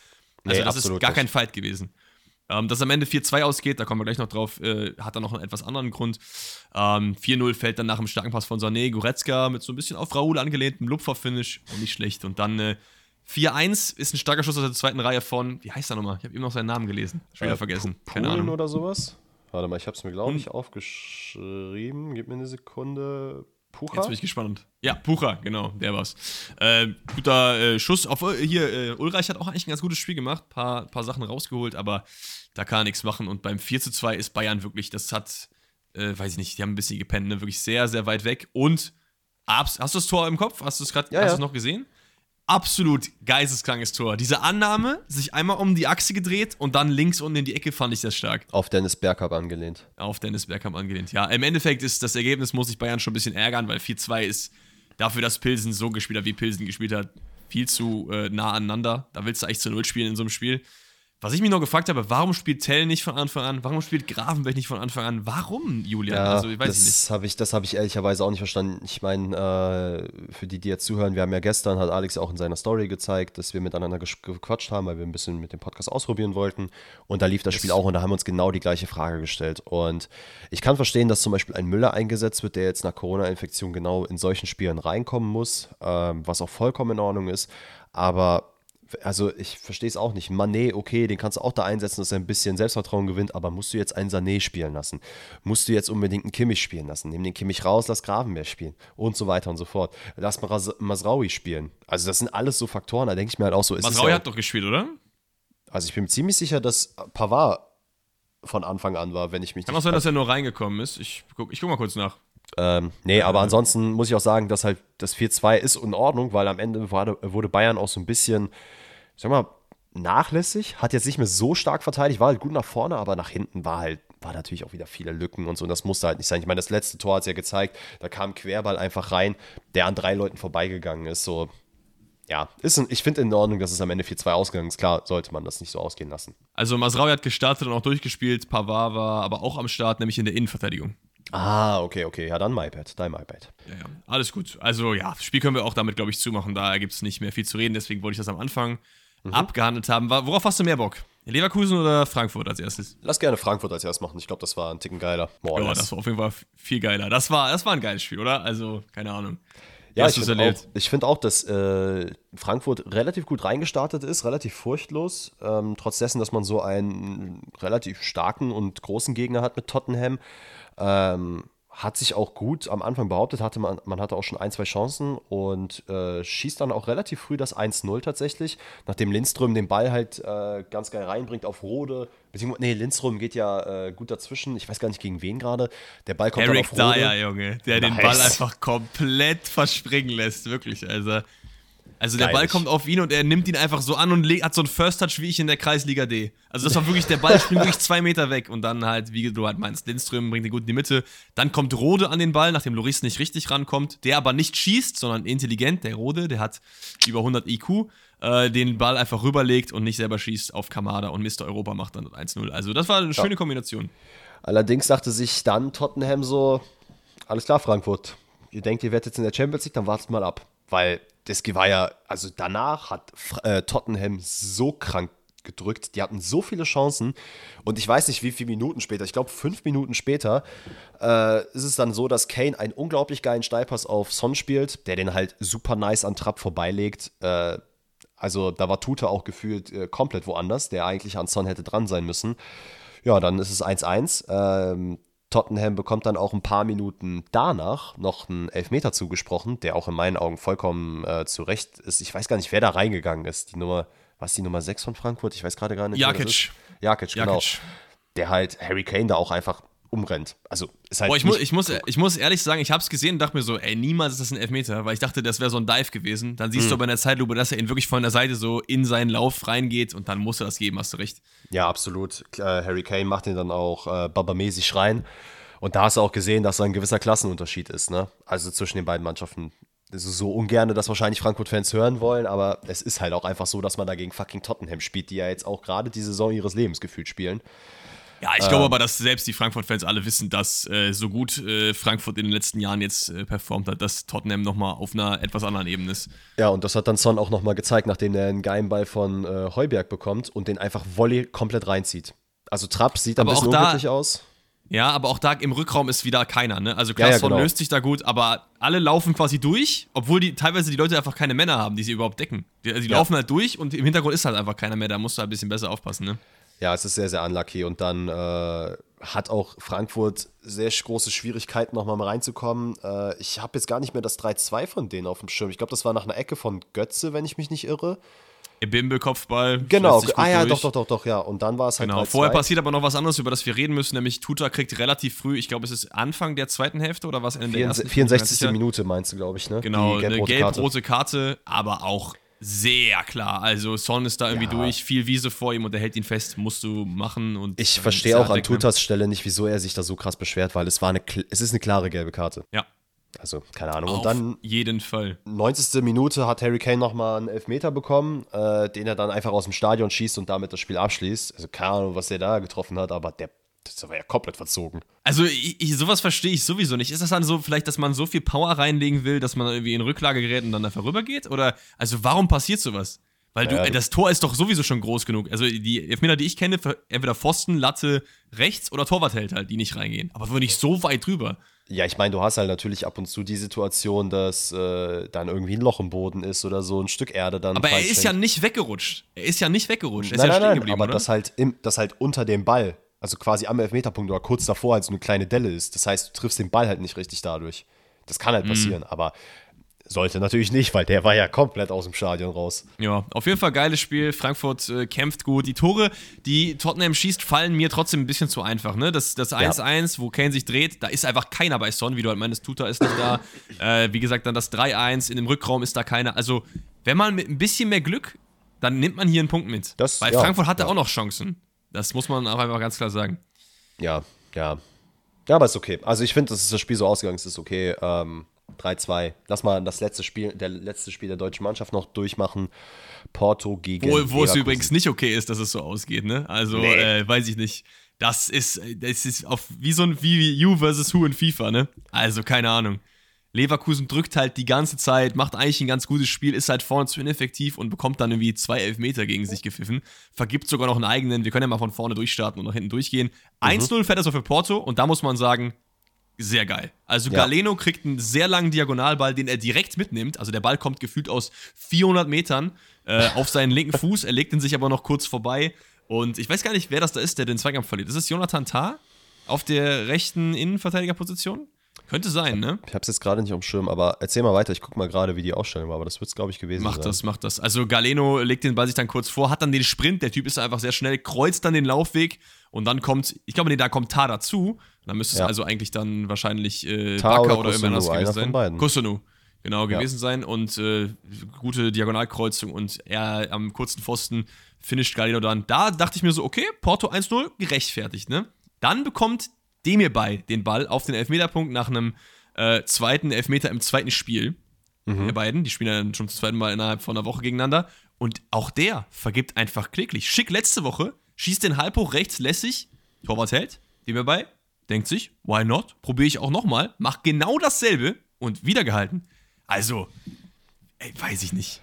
Also nee, das ist gar kein Fight gewesen. Ähm, dass am Ende 4-2 ausgeht, da kommen wir gleich noch drauf, äh, hat dann noch einen etwas anderen Grund. Ähm, 4-0 fällt dann nach dem starken Pass von Sané, Goretzka mit so ein bisschen auf Raoul angelehntem Lupfer-Finish und nicht schlecht. Und dann äh, 4-1 ist ein starker Schuss aus der zweiten Reihe von, wie heißt er nochmal? Ich habe eben noch seinen Namen gelesen. Schon wieder äh, vergessen. Keine Ahnung. oder sowas? Warte mal, ich habe es mir, glaube ich, aufgeschrieben. Gib mir eine Sekunde. Pucha? Jetzt bin ich gespannt. Ja, Pucha, genau, der war's. Äh, guter äh, Schuss. Auf, äh, hier, äh, Ulreich hat auch eigentlich ein ganz gutes Spiel gemacht, paar, paar Sachen rausgeholt, aber da kann er nichts machen. Und beim 4 zu 2 ist Bayern wirklich, das hat, äh, weiß ich nicht, die haben ein bisschen gepennt, ne? wirklich sehr, sehr weit weg. Und hast du das Tor im Kopf? Hast du es gerade ja, ja. noch gesehen? Absolut geisteskrankes Tor. Diese Annahme, sich einmal um die Achse gedreht und dann links unten in die Ecke, fand ich sehr stark. Auf Dennis Bergkamp angelehnt. Auf Dennis Bergkamp angelehnt, ja. Im Endeffekt ist das Ergebnis, muss sich Bayern schon ein bisschen ärgern, weil 4-2 ist dafür, dass Pilsen so gespielt hat, wie Pilsen gespielt hat, viel zu äh, nah aneinander. Da willst du eigentlich zu Null spielen in so einem Spiel. Was ich mich noch gefragt habe, warum spielt Tell nicht von Anfang an? Warum spielt Grafenberg nicht von Anfang an? Warum, Julian? Ja, also, ich weiß das nicht. Habe ich, das habe ich ehrlicherweise auch nicht verstanden. Ich meine, äh, für die, die jetzt zuhören, wir haben ja gestern, hat Alex auch in seiner Story gezeigt, dass wir miteinander gequatscht haben, weil wir ein bisschen mit dem Podcast ausprobieren wollten. Und da lief das Spiel auch und da haben wir uns genau die gleiche Frage gestellt. Und ich kann verstehen, dass zum Beispiel ein Müller eingesetzt wird, der jetzt nach Corona-Infektion genau in solchen Spielen reinkommen muss, ähm, was auch vollkommen in Ordnung ist. Aber also ich verstehe es auch nicht. Mané, okay, den kannst du auch da einsetzen, dass er ein bisschen Selbstvertrauen gewinnt, aber musst du jetzt einen Sané spielen lassen? Musst du jetzt unbedingt einen Kimmich spielen lassen? Nimm den Kimmich raus, lass Gravenberg spielen und so weiter und so fort. Lass Mas Masraui spielen. Also das sind alles so Faktoren, da denke ich mir halt auch so. Masraui ja hat doch gespielt, oder? Also ich bin mir ziemlich sicher, dass Pavard von Anfang an war, wenn ich mich Kann auch sein, dass er nur reingekommen ist. Ich guck, ich guck mal kurz nach. Ähm, nee, aber ansonsten muss ich auch sagen, dass halt das 4-2 ist in Ordnung, weil am Ende wurde Bayern auch so ein bisschen sag mal, nachlässig, hat jetzt nicht mehr so stark verteidigt, war halt gut nach vorne, aber nach hinten war halt, war natürlich auch wieder viele Lücken und so, und das musste halt nicht sein. Ich meine, das letzte Tor hat es ja gezeigt, da kam Querball einfach rein, der an drei Leuten vorbeigegangen ist, so, ja, ist ein, ich finde in Ordnung, dass es am Ende 4-2 ausgegangen ist. Klar, sollte man das nicht so ausgehen lassen. Also Masraui hat gestartet und auch durchgespielt, Pavard war aber auch am Start, nämlich in der Innenverteidigung. Ah, okay, okay. Ja, dann MyPad, dein MyPad. Ja, ja, alles gut. Also ja, das Spiel können wir auch damit, glaube ich, zumachen. Da gibt es nicht mehr viel zu reden, deswegen wollte ich das am Anfang mhm. abgehandelt haben. Worauf hast du mehr Bock? Leverkusen oder Frankfurt als erstes? Lass gerne Frankfurt als erstes machen. Ich glaube, das war ein Ticken geiler. Boah, ja, das war auf jeden Fall viel geiler. Das war, das war ein geiles Spiel, oder? Also, keine Ahnung. Ja, ich finde auch, find auch, dass äh, Frankfurt relativ gut reingestartet ist, relativ furchtlos. Ähm, trotz dessen, dass man so einen relativ starken und großen Gegner hat mit Tottenham. Ähm, hat sich auch gut am Anfang behauptet, hatte man, man hatte auch schon ein, zwei Chancen und äh, schießt dann auch relativ früh das 1-0 tatsächlich, nachdem Lindström den Ball halt äh, ganz geil reinbringt auf Rode. Beziehungsweise, nee, Lindström geht ja äh, gut dazwischen, ich weiß gar nicht gegen wen gerade. Der Ball kommt Eric dann auf Rode. Dyer, Junge, der nice. den Ball einfach komplett verspringen lässt, wirklich, also also der Ball kommt auf ihn und er nimmt ihn einfach so an und hat so einen First Touch wie ich in der Kreisliga D. Also das war wirklich, der Ball springt wirklich zwei Meter weg und dann halt, wie du halt meinst, Lindström bringt den gut in die Mitte. Dann kommt Rode an den Ball, nachdem Loris nicht richtig rankommt, der aber nicht schießt, sondern intelligent, der Rode, der hat über 100 IQ, äh, den Ball einfach rüberlegt und nicht selber schießt auf Kamada und Mr. Europa macht dann 1-0. Also das war eine ja. schöne Kombination. Allerdings sagte sich dann Tottenham so, alles klar Frankfurt, ihr denkt, ihr werdet jetzt in der Champions League, dann wartet mal ab. Weil das war ja, also danach hat äh, Tottenham so krank gedrückt. Die hatten so viele Chancen und ich weiß nicht, wie viele Minuten später, ich glaube fünf Minuten später, äh, ist es dann so, dass Kane einen unglaublich geilen Steilpass auf Son spielt, der den halt super nice an Trapp vorbeilegt. Äh, also da war Tute auch gefühlt äh, komplett woanders, der eigentlich an Son hätte dran sein müssen. Ja, dann ist es 1-1. Ähm, Tottenham bekommt dann auch ein paar Minuten danach noch einen Elfmeter zugesprochen, der auch in meinen Augen vollkommen äh, zu Recht ist. Ich weiß gar nicht, wer da reingegangen ist. Die Nummer, was die Nummer 6 von Frankfurt? Ich weiß gerade gar nicht. Jakic. Jakic, genau. Jakic. Der halt Harry Kane da auch einfach umrennt. Also ist halt. Boah, ich, mu ich, muss, ich muss ehrlich sagen, ich habe es gesehen und dachte mir so, ey, niemals ist das ein Elfmeter, weil ich dachte, das wäre so ein Dive gewesen. Dann siehst mhm. du aber in der Zeitlupe, dass er ihn wirklich von der Seite so in seinen Lauf reingeht und dann muss er das geben, hast du recht. Ja, absolut. Äh, Harry Kane macht ihn dann auch äh, babamäßig rein. Und da hast du auch gesehen, dass da ein gewisser Klassenunterschied ist, ne? Also zwischen den beiden Mannschaften. Das ist so ungern, dass wahrscheinlich Frankfurt-Fans hören wollen, aber es ist halt auch einfach so, dass man da gegen fucking Tottenham spielt, die ja jetzt auch gerade die Saison ihres Lebens gefühlt spielen. Ja, ich glaube ähm, aber, dass selbst die Frankfurt-Fans alle wissen, dass äh, so gut äh, Frankfurt in den letzten Jahren jetzt äh, performt hat, dass Tottenham nochmal auf einer etwas anderen Ebene ist. Ja, und das hat dann Son auch nochmal gezeigt, nachdem er einen geilen Ball von äh, Heuberg bekommt und den einfach Volley komplett reinzieht. Also Trapp sieht ein aber bisschen unglücklich aus. Ja, aber auch da im Rückraum ist wieder keiner, ne? Also Klaas ja, ja, genau. löst sich da gut, aber alle laufen quasi durch, obwohl die teilweise die Leute einfach keine Männer haben, die sie überhaupt decken. Die, die ja. laufen halt durch und im Hintergrund ist halt einfach keiner mehr, da musst du halt ein bisschen besser aufpassen, ne? Ja, es ist sehr, sehr unlucky. Und dann äh, hat auch Frankfurt sehr große Schwierigkeiten, nochmal mal reinzukommen. Äh, ich habe jetzt gar nicht mehr das 3-2 von denen auf dem Schirm. Ich glaube, das war nach einer Ecke von Götze, wenn ich mich nicht irre. Bimbe-Kopfball. Genau, ah ja, durch. doch, doch, doch, doch, ja. Und dann war es halt. Genau, vorher passiert aber noch was anderes, über das wir reden müssen, nämlich Tuta kriegt relativ früh, ich glaube, es ist Anfang der zweiten Hälfte oder was? Ende 64, 64. Minute meinst du, glaube ich, ne? Genau, gelb eine gelb-rote Karte. Karte, aber auch sehr klar. Also Son ist da irgendwie ja. durch, viel Wiese vor ihm und er hält ihn fest, musst du machen. Und ich verstehe auch an Tutas Stelle nicht, wieso er sich da so krass beschwert, weil es war eine, es ist eine klare gelbe Karte. Ja, Also, keine Ahnung. Auf und dann, jeden Fall. 90. Minute hat Harry Kane nochmal einen Elfmeter bekommen, äh, den er dann einfach aus dem Stadion schießt und damit das Spiel abschließt. Also, keine Ahnung, was er da getroffen hat, aber der, das war ja komplett verzogen. Also, ich, ich, sowas verstehe ich sowieso nicht. Ist das dann so, vielleicht, dass man so viel Power reinlegen will, dass man irgendwie in Rücklage gerät und dann einfach rübergeht? Oder, also, warum passiert sowas? Weil du, Ja, äh, das Tor ist doch sowieso schon groß genug. Also die Elfmeter, die ich kenne, entweder Pfosten, Latte rechts oder Torwart hält halt, die nicht reingehen. Aber wohl nicht so weit drüber. Ja, ich meine, du hast halt natürlich ab und zu die Situation, dass äh, dann irgendwie ein Loch im Boden ist oder so ein Stück Erde dann. Aber er ist ja hängt. nicht weggerutscht. Er ist ja nicht weggerutscht. Er ist Nein, ja nein, stehen nein, geblieben, aber oder? das halt, im, das halt unter dem Ball, also quasi am Elfmeterpunkt oder kurz davor halt so eine kleine Delle ist. Das heißt, du triffst den Ball halt nicht richtig dadurch. Das kann Mhm. halt passieren, aber sollte natürlich nicht, weil der war ja komplett aus dem Stadion raus. Ja, auf jeden Fall geiles Spiel. Frankfurt äh, kämpft gut. Die Tore, die Tottenham schießt, fallen mir trotzdem ein bisschen zu einfach. Ne? Das das 1-1, wo Kane sich dreht, da ist einfach keiner bei Son, wie du halt meinst. Tuta ist nicht da. äh, wie gesagt, dann das 3-1. In dem Rückraum ist da keiner. Also, wenn man mit ein bisschen mehr Glück, dann nimmt man hier einen Punkt mit. Das- Weil ja, Frankfurt hatte ja. auch noch Chancen. Das muss man auch einfach ganz klar sagen. Ja, ja. Ja, aber ist okay. Also ich finde, dass das Spiel so ausgegangen ist, ist okay. Ähm, 3-2. Lass mal das letzte Spiel, der letzte Spiel der deutschen Mannschaft noch durchmachen. Porto gegen. Wo, wo es übrigens nicht okay ist, dass es so ausgeht, ne? Also, Nee. äh, weiß ich nicht. Das ist, das ist auf, wie so ein wie You versus Who in FIFA, ne? Also, keine Ahnung. Leverkusen drückt halt die ganze Zeit, macht eigentlich ein ganz gutes Spiel, ist halt vorne zu ineffektiv und bekommt dann irgendwie zwei Elfmeter gegen sich gepfiffen. Vergibt sogar noch einen eigenen. Wir können ja mal von vorne durchstarten und nach hinten durchgehen. 1-0 fährt er so für Porto und da muss man sagen, sehr geil. Also Ja. Galeno kriegt einen sehr langen Diagonalball, den er direkt mitnimmt. Also der Ball kommt gefühlt aus 400 Metern äh, auf seinen linken Fuß. Er legt ihn sich aber noch kurz vorbei. Und ich weiß gar nicht, wer das da ist, der den Zweikampf verliert. Ist es Jonathan Tah auf der rechten Innenverteidigerposition? Könnte sein, ne? Ich habe es jetzt gerade nicht auf dem Schirm, aber erzähl mal weiter. Ich gucke mal gerade, wie die Ausstellung war, aber das wird es, glaube ich, gewesen Macht sein. das, macht das. Also Galeno legt den Ball sich dann kurz vor, hat dann den Sprint, der Typ ist einfach sehr schnell, kreuzt dann den Laufweg und dann kommt, ich glaube, nee, da kommt Tar dazu. Dann müsste es Ja. also eigentlich dann wahrscheinlich äh, Tar Baka oder oder Kusunu, gewesen sein. beiden. Kusunu, genau, Ja. gewesen sein und äh, gute Diagonalkreuzung und er am kurzen Pfosten finisht Galeno dann. Da dachte ich mir so, okay, Porto 1-0, gerechtfertigt, ne? Dann bekommt Demir bei den Ball auf den Elfmeterpunkt nach einem äh, zweiten Elfmeter im zweiten Spiel. Die beiden, die spielen ja dann schon zum zweiten Mal innerhalb von einer Woche gegeneinander. Und auch der vergibt einfach kläglich. Schick letzte Woche, schießt den halb hoch rechts lässig, Torwart hält, dem bei, denkt sich, why not? Probiere ich auch nochmal, macht genau dasselbe und wieder gehalten. Also, ey, weiß ich nicht.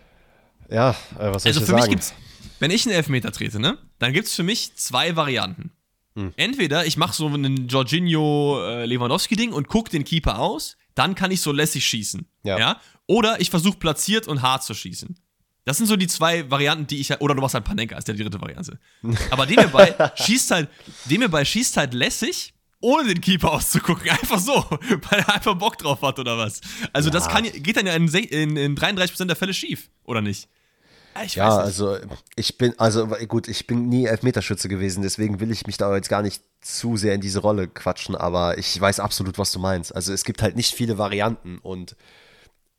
Ja, äh, was soll Also ich für dir mich sagen? gibt's, wenn ich einen Elfmeter trete, ne, dann gibt's für mich zwei Varianten. Hm. Entweder ich mache so einen Jorginho äh, Lewandowski-Ding und guck den Keeper aus, dann kann ich so lässig schießen. Ja. Ja. Oder ich versuche platziert und hart zu schießen. Das sind so die zwei Varianten, die ich halt. Oder du machst halt Panenka, ist ja die dritte Variante. Aber dem schießt halt, dem schießt halt lässig, ohne den Keeper auszugucken. Einfach so, weil er einfach Bock drauf hat oder was. Also das Ja. kann, geht dann ja in, in, in 33% der Fälle schief, oder nicht? Ja, Ich Ja, weiß nicht. also ich bin, also gut, ich bin nie Elfmeterschütze gewesen, deswegen will ich mich da jetzt gar nicht zu sehr in diese Rolle quatschen, aber ich weiß absolut, was du meinst. Also es gibt halt nicht viele Varianten und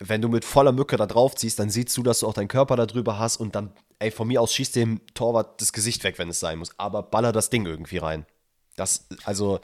wenn du mit voller Mücke da drauf ziehst, dann siehst du, dass du auch deinen Körper da drüber hast und dann, ey, von mir aus schießt dem Torwart das Gesicht weg, wenn es sein muss, aber baller das Ding irgendwie rein. Das, also,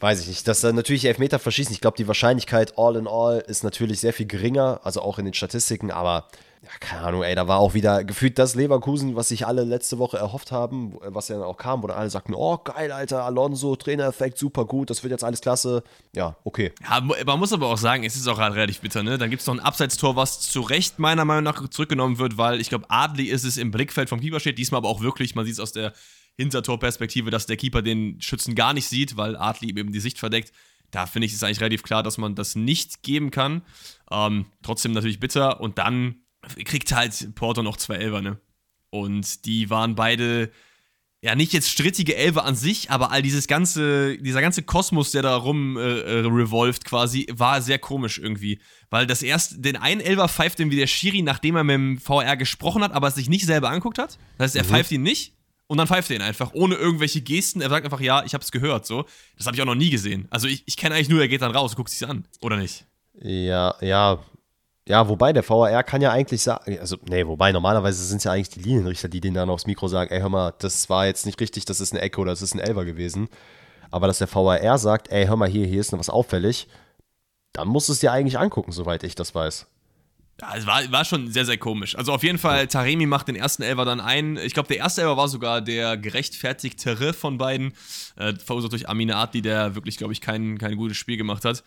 weiß ich nicht. Dass er natürlich Elfmeter verschießen, ich glaube, die Wahrscheinlichkeit all in all ist natürlich sehr viel geringer, also auch in den Statistiken, aber ja, keine Ahnung, ey, da war auch wieder gefühlt das Leverkusen, was sich alle letzte Woche erhofft haben, was ja dann auch kam, wo dann alle sagten, oh geil, Alter, Alonso, Trainereffekt, super gut, das wird jetzt alles klasse. Ja, okay. Ja, man muss aber auch sagen, es ist auch halt relativ bitter, ne? Dann gibt es noch ein Abseitstor, was zu Recht meiner Meinung nach zurückgenommen wird, weil ich glaube, Adli ist es im Blickfeld vom Keeper steht. Diesmal aber auch wirklich, man sieht es aus der Hintertorperspektive, dass der Keeper den Schützen gar nicht sieht, weil Adli eben die Sicht verdeckt. Da finde ich es eigentlich relativ klar, dass man das nicht geben kann. Ähm, trotzdem natürlich bitter. Und dann kriegt halt Porto noch zwei Elfer, ne? Und die waren beide ja, nicht jetzt strittige Elfe an sich, aber all dieses ganze, dieser ganze Kosmos, der da rum äh, äh, revolved quasi, war sehr komisch irgendwie. Weil das erste, den einen Elfer pfeift irgendwie der Schiri, nachdem er mit dem VR gesprochen hat, aber es sich nicht selber anguckt hat. Das heißt, er pfeift ihn nicht und dann pfeift er ihn einfach, ohne irgendwelche Gesten. Er sagt einfach, ja, ich hab's gehört, so. Das habe ich auch noch nie gesehen. Also ich, ich kenne eigentlich nur, er geht dann raus und guckt sich's an, oder nicht? Ja, ja. Ja, wobei der VAR kann ja eigentlich sagen, also, nee, wobei normalerweise sind es ja eigentlich die Linienrichter, die denen dann aufs Mikro sagen, ey, hör mal, das war jetzt nicht richtig, das ist eine Ecke oder das ist ein Elfer gewesen. Aber dass der VAR sagt, ey, hör mal hier, hier ist noch was auffällig, dann musst du es dir eigentlich angucken, soweit ich das weiß. Ja, es war, war schon sehr, sehr komisch. Also auf jeden Fall, Taremi macht den ersten Elfer dann ein. Ich glaube, der erste Elfer war sogar der gerechtfertigtere von beiden. Äh, verursacht durch Amine Adli, der wirklich, glaube ich, kein, kein gutes Spiel gemacht hat.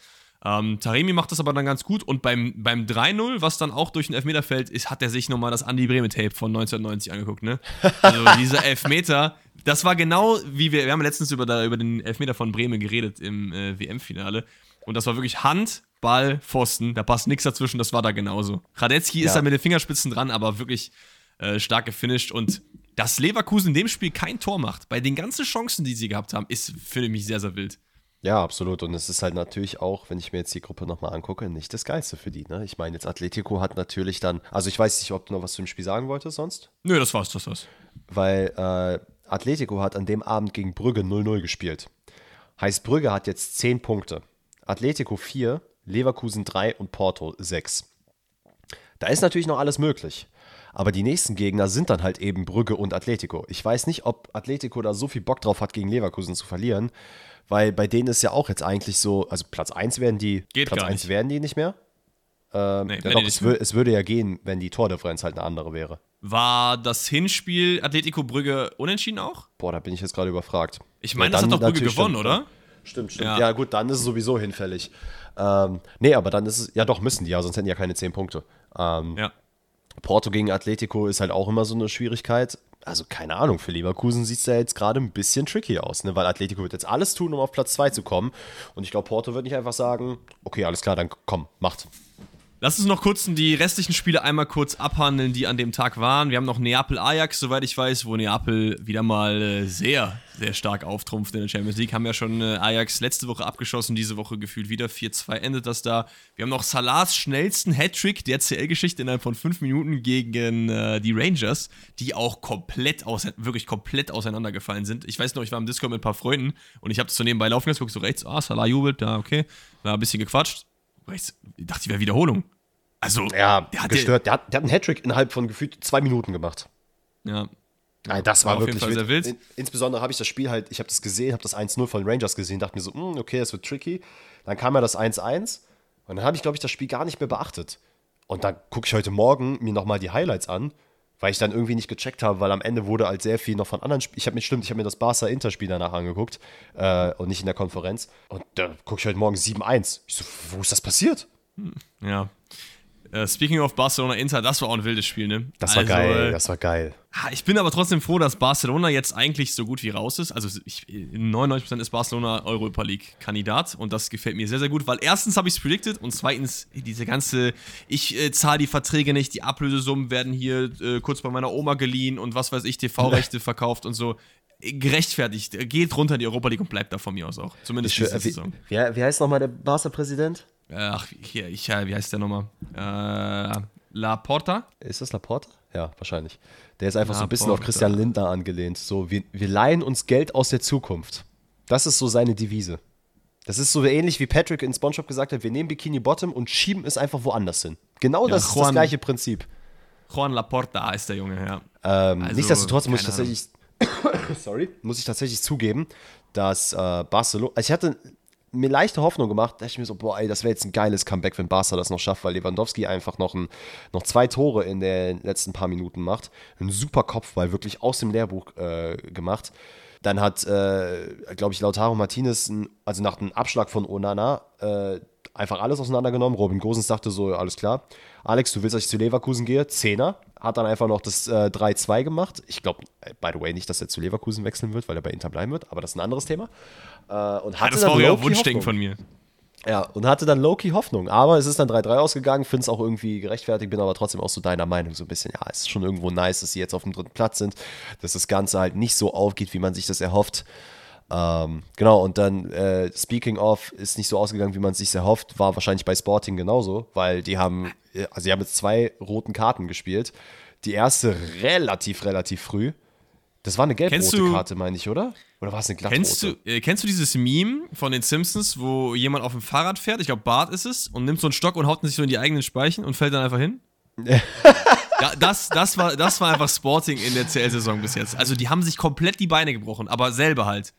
Ähm, Taremi macht das aber dann ganz gut und beim, beim 3-0, was dann auch durch den Elfmeter fällt, ist, hat er sich nochmal das Andi Breme-Tape von 1990 angeguckt, ne? Also dieser Elfmeter, das war genau wie wir, wir haben letztens über, da, über den Elfmeter von Bremen geredet im äh, WM-Finale und das war wirklich Hand, Ball, Pfosten, da passt nichts dazwischen, das war da genauso. Radetzky ja. ist da mit den Fingerspitzen dran, aber wirklich äh, stark gefinisht und dass Leverkusen in dem Spiel kein Tor macht, bei den ganzen Chancen, die sie gehabt haben, ist, finde ich, sehr, sehr wild. Ja, absolut. Und es ist halt natürlich auch, wenn ich mir jetzt die Gruppe nochmal angucke, nicht das Geilste für die. Ne? Ich meine, jetzt Atletico hat natürlich dann, also ich weiß nicht, ob du noch was zu dem Spiel sagen wolltest sonst. Nö, das war's, das war's. Weil äh, Atletico hat an dem Abend gegen Brügge 0-0 gespielt. Heißt, Brügge hat jetzt 10 Punkte. Atletico 4, Leverkusen 3 und Porto 6. Da ist natürlich noch alles möglich. Aber die nächsten Gegner sind dann halt eben Brügge und Atletico. Ich weiß nicht, ob Atletico da so viel Bock drauf hat, gegen Leverkusen zu verlieren weil bei denen ist ja auch jetzt eigentlich so, also Platz 1 werden die, Geht Platz 1 werden die nicht mehr. Ähm, nee, ja, doch, es, es, würde ja gehen, wenn die Tordifferenz halt eine andere wäre. War das Hinspiel Atletico Brügge unentschieden auch? Boah, da bin ich jetzt gerade überfragt. Ich meine, das hat doch Brügge gewonnen, stimmt, oder? Stimmt, stimmt. Ja. ja. gut, dann ist es sowieso hinfällig. Ähm, nee, aber dann ist es, ja doch, müssen die ja, sonst hätten die ja keine 10 Punkte. Ähm, ja. Porto gegen Atletico ist halt auch immer so eine Schwierigkeit also keine Ahnung, für Leverkusen sieht es ja jetzt gerade ein bisschen tricky aus, ne? weil Atletico wird jetzt alles tun, um auf Platz 2 zu kommen. Und ich glaube, Porto wird nicht einfach sagen, okay, alles klar, dann komm, macht. Lass uns noch kurz die restlichen Spiele einmal kurz abhandeln, die an dem Tag waren. Wir haben noch Neapel-Ajax, soweit ich weiß, wo Neapel wieder mal äh, sehr, sehr stark auftrumpft in der Champions League. Haben ja schon äh, Ajax letzte Woche abgeschossen, diese Woche gefühlt wieder. 4-2 endet das da. Wir haben noch Salahs schnellsten Hattrick der CL-Geschichte innerhalb von 5 Minuten gegen äh, die Rangers, die auch komplett, aus, wirklich komplett auseinandergefallen sind. Ich weiß noch, ich war im Discord mit ein paar Freunden und ich habe das so nebenbei laufen gelassen, so rechts, ah, Salah jubelt, da, okay. Da ein bisschen gequatscht. Ich dachte, die wäre Wiederholung. Also, ja, der hat gestört. Der hat, der hat einen Hattrick innerhalb von gefühlt zwei Minuten gemacht. Ja. Nein, das war, war wirklich wild. wild. In, insbesondere habe ich das Spiel halt, ich habe das gesehen, habe das 1-0 von Rangers gesehen, dachte mir so, hm, okay, das wird tricky. Dann kam ja das 1-1 und dann habe ich, glaube ich, das Spiel gar nicht mehr beachtet. Und dann gucke ich heute Morgen mir nochmal die Highlights an, weil ich dann irgendwie nicht gecheckt habe, weil am Ende wurde halt sehr viel noch von anderen Spielen. Ich habe mir, stimmt, ich habe mir das Barca-Interspiel danach angeguckt äh, und nicht in der Konferenz. Und da gucke ich heute Morgen 7-1. Ich so, wo ist das passiert? Hm, ja. Uh, speaking of Barcelona Inter, das war auch ein wildes Spiel, ne? Das war also, geil, das war geil. Ich bin aber trotzdem froh, dass Barcelona jetzt eigentlich so gut wie raus ist. Also ich, 99% ist Barcelona Europa League Kandidat und das gefällt mir sehr, sehr gut, weil erstens habe ich es predicted und zweitens diese ganze, ich äh, zahle die Verträge nicht, die Ablösesummen werden hier äh, kurz bei meiner Oma geliehen und was weiß ich, TV-Rechte verkauft und so gerechtfertigt. Geht runter in die Europa League und bleibt da von mir aus auch. Zumindest diese Saison. Wie, wie heißt nochmal der Barca-Präsident? Ach, hier, ich, wie heißt der nochmal? Äh, La Porta? Ist das La Porta? Ja, wahrscheinlich. Der ist einfach La so ein bisschen Porta. auf Christian Lindner angelehnt. So, wir, wir leihen uns Geld aus der Zukunft. Das ist so seine Devise. Das ist so ähnlich wie Patrick in SpongeBob gesagt hat: wir nehmen Bikini Bottom und schieben es einfach woanders hin. Genau ja, das Juan, ist das gleiche Prinzip. Juan Laporta ist der Junge, ja. Ähm, also, nichtsdestotrotz muss ich tatsächlich, sorry, muss ich tatsächlich zugeben, dass äh, Barcelona, also ich hatte mir leichte Hoffnung gemacht. Da dachte ich mir so, boah, ey, das wäre jetzt ein geiles Comeback, wenn Barca das noch schafft, weil Lewandowski einfach noch, ein, noch zwei Tore in den letzten paar Minuten macht. Ein super Kopfball, wirklich aus dem Lehrbuch äh, gemacht. Dann hat, äh, glaube ich, Lautaro Martinez, also nach dem Abschlag von Onana, äh, einfach alles auseinandergenommen. Robin Gosens dachte so, alles klar. Alex, du willst, dass ich zu Leverkusen gehe? Zehner. Hat dann einfach noch das äh, 3-2 gemacht. Ich glaube, äh, by the way, nicht, dass er zu Leverkusen wechseln wird, weil er bei Inter bleiben wird, aber das ist ein anderes Thema. Äh, und hatte ja, das war ja auch Wunschdenken von mir. Ja, und hatte dann Loki Hoffnung. Aber es ist dann 3-3 ausgegangen, finde es auch irgendwie gerechtfertigt, bin aber trotzdem auch so deiner Meinung, so ein bisschen, ja, es ist schon irgendwo nice, dass sie jetzt auf dem dritten Platz sind, dass das Ganze halt nicht so aufgeht, wie man sich das erhofft. Ähm, genau, und dann, äh, speaking of, ist nicht so ausgegangen, wie man es sich erhofft, war wahrscheinlich bei Sporting genauso, weil die haben, äh, also die haben jetzt zwei roten Karten gespielt. Die erste relativ, relativ früh. Das war eine gelb-rote Karte, meine ich, oder? Oder war es eine glattrote? Kennst du, äh, kennst du dieses Meme von den Simpsons, wo jemand auf dem Fahrrad fährt, ich glaube Bart ist es, und nimmt so einen Stock und haut sich so in die eigenen Speichen und fällt dann einfach hin? ja, das, das, war, das war einfach Sporting in der CL-Saison bis jetzt. Also die haben sich komplett die Beine gebrochen, aber selber halt.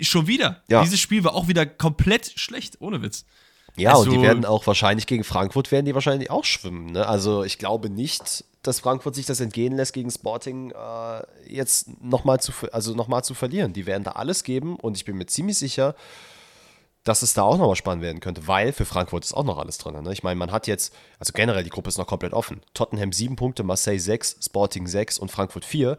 Schon wieder. Ja. Dieses Spiel war auch wieder komplett schlecht, ohne Witz. Ja, also, und die werden auch wahrscheinlich gegen Frankfurt werden die wahrscheinlich auch schwimmen. Ne? Also ich glaube nicht, dass Frankfurt sich das entgehen lässt, gegen Sporting äh, jetzt nochmal zu, also noch zu verlieren. Die werden da alles geben und ich bin mir ziemlich sicher, dass es da auch nochmal spannend werden könnte, weil für Frankfurt ist auch noch alles drin. Ne? Ich meine, man hat jetzt, also generell die Gruppe ist noch komplett offen. Tottenham 7 Punkte, Marseille 6, Sporting 6 und Frankfurt 4.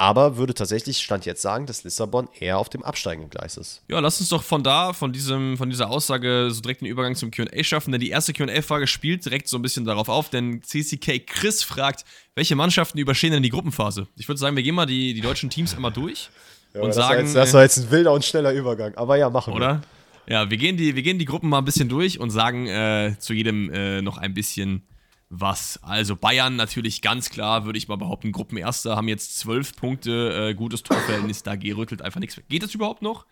Aber würde tatsächlich, Stand jetzt sagen, dass Lissabon eher auf dem absteigenden Gleis ist. Ja, lass uns doch von da, von, diesem, von dieser Aussage so direkt den Übergang zum QA schaffen, denn die erste QA-Frage spielt direkt so ein bisschen darauf auf, denn CCK Chris fragt, welche Mannschaften überstehen denn die Gruppenphase? Ich würde sagen, wir gehen mal die, die deutschen Teams einmal durch ja, und das sagen. War jetzt, das war jetzt ein wilder und schneller Übergang, aber ja, machen oder? wir. Oder? Ja, wir gehen, die, wir gehen die Gruppen mal ein bisschen durch und sagen äh, zu jedem äh, noch ein bisschen was. Also Bayern natürlich ganz klar, würde ich mal behaupten, Gruppenerster, haben jetzt zwölf Punkte, äh, gutes Torverhältnis, da rüttelt einfach nichts weg. Geht das überhaupt noch?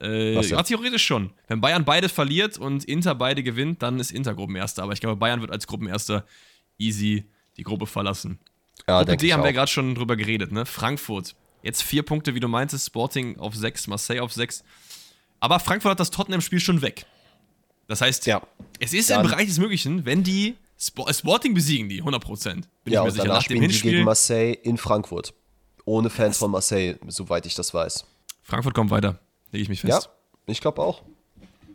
Äh, ja, theoretisch schon. Wenn Bayern beide verliert und Inter beide gewinnt, dann ist Inter Gruppenerster. Aber ich glaube, Bayern wird als Gruppenerster easy die Gruppe verlassen. Ja, Gruppe D haben wir gerade schon drüber geredet, ne? Frankfurt. Jetzt vier Punkte, wie du meintest, Sporting auf sechs, Marseille auf sechs. Aber Frankfurt hat das Tottenham-Spiel schon weg. Das heißt, ja. es ist Dann. im Bereich des Möglichen, wenn die Sp Sporting besiegen, die 100%. Bin ja, ich mir sicher. Nach dem Hinspiel. Die gegen Marseille in Frankfurt. Ohne Fans von Marseille, soweit ich das weiß. Frankfurt kommt weiter, lege ich mich fest. Ja, ich glaube auch.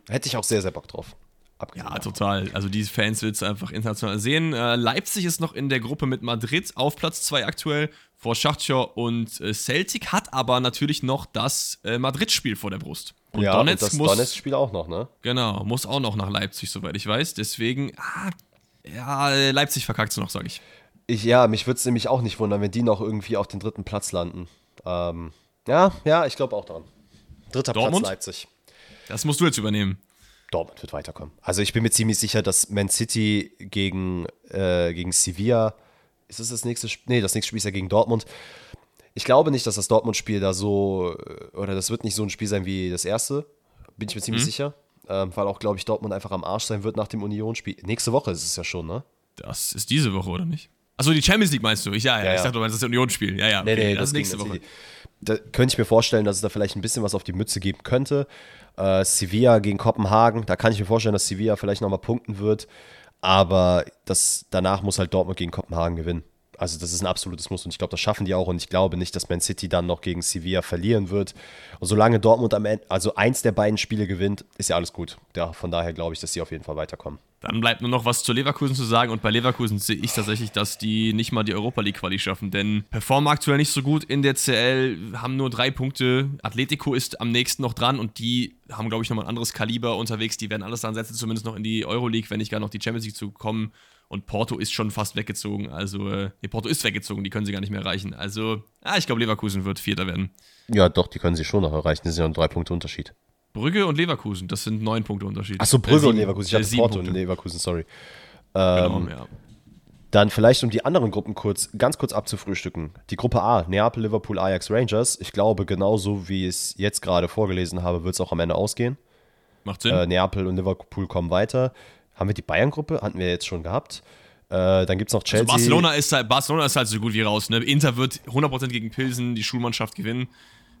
Hätte ich auch sehr, sehr Bock drauf. Abgesehen ja, total. Also diese Fans willst du einfach international sehen. Äh, Leipzig ist noch in der Gruppe mit Madrid auf Platz 2 aktuell vor Schachtschor und äh, Celtic, hat aber natürlich noch das äh, Madrid-Spiel vor der Brust. Und ja, Donetsk und das muss, Donetsk-Spiel auch noch, ne? Genau, muss auch noch nach Leipzig, soweit ich weiß. Deswegen, ah, ja, Leipzig verkackt es noch, sage ich. ich. Ja, mich würde es nämlich auch nicht wundern, wenn die noch irgendwie auf den dritten Platz landen. Ähm, ja, ja, ich glaube auch daran. Dritter Dortmund? Platz Leipzig. Das musst du jetzt übernehmen. Dortmund wird weiterkommen. Also ich bin mir ziemlich sicher, dass Man City gegen, äh, gegen Sevilla, ist das das nächste Spiel? Nee, das nächste Spiel ist ja gegen Dortmund. Ich glaube nicht, dass das Dortmund-Spiel da so, äh, oder das wird nicht so ein Spiel sein wie das erste. Bin ich mir ziemlich mhm. sicher. Ähm, weil auch, glaube ich, Dortmund einfach am Arsch sein wird nach dem Union-Spiel. Nächste Woche ist es ja schon, ne? Das ist diese Woche, oder nicht? Achso, die Champions League meinst du? Ich, ja, ja, ja, ich dachte, du meinst das Union-Spiel. Ja, ja. Okay. Nee, nee, das, das ist nächste Woche. Da könnte ich mir vorstellen, dass es da vielleicht ein bisschen was auf die Mütze geben könnte. Äh, Sevilla gegen Kopenhagen, da kann ich mir vorstellen, dass Sevilla vielleicht nochmal punkten wird. Aber das, danach muss halt Dortmund gegen Kopenhagen gewinnen. Also das ist ein absolutes Muss und ich glaube, das schaffen die auch und ich glaube nicht, dass Man City dann noch gegen Sevilla verlieren wird. Und solange Dortmund am Ende, also eins der beiden Spiele gewinnt, ist ja alles gut. Ja, von daher glaube ich, dass sie auf jeden Fall weiterkommen. Dann bleibt nur noch was zu Leverkusen zu sagen und bei Leverkusen sehe ich tatsächlich, dass die nicht mal die Europa League Quali schaffen, denn performen aktuell nicht so gut in der CL, haben nur drei Punkte. Atletico ist am nächsten noch dran und die haben, glaube ich, nochmal ein anderes Kaliber unterwegs. Die werden alles dran setzen, zumindest noch in die Euroleague, wenn nicht gar noch die Champions League zu kommen. Und Porto ist schon fast weggezogen. Also, äh, nee, Porto ist weggezogen, die können sie gar nicht mehr erreichen. Also, ah, ich glaube, Leverkusen wird Vierter werden. Ja, doch, die können sie schon noch erreichen. Das ist ja ein drei Punkte Unterschied. Brügge und Leverkusen, das sind neun Punkte Unterschied. Achso, Brügge äh, sieben, und Leverkusen. Ich hatte äh, Porto Punkte. und Leverkusen, sorry. Genau, ähm, genau, ja. Dann vielleicht, um die anderen Gruppen kurz, ganz kurz abzufrühstücken. Die Gruppe A, Neapel, Liverpool, Ajax, Rangers. Ich glaube, genauso wie ich es jetzt gerade vorgelesen habe, wird es auch am Ende ausgehen. Macht Sinn. Äh, Neapel und Liverpool kommen weiter. Haben wir die Bayern-Gruppe? Hatten wir jetzt schon gehabt. Äh, dann gibt es noch also Chelsea. Also Barcelona, ist halt, Barcelona ist halt so gut wie raus. Ne? Inter wird 100% gegen Pilsen, die Schulmannschaft gewinnen.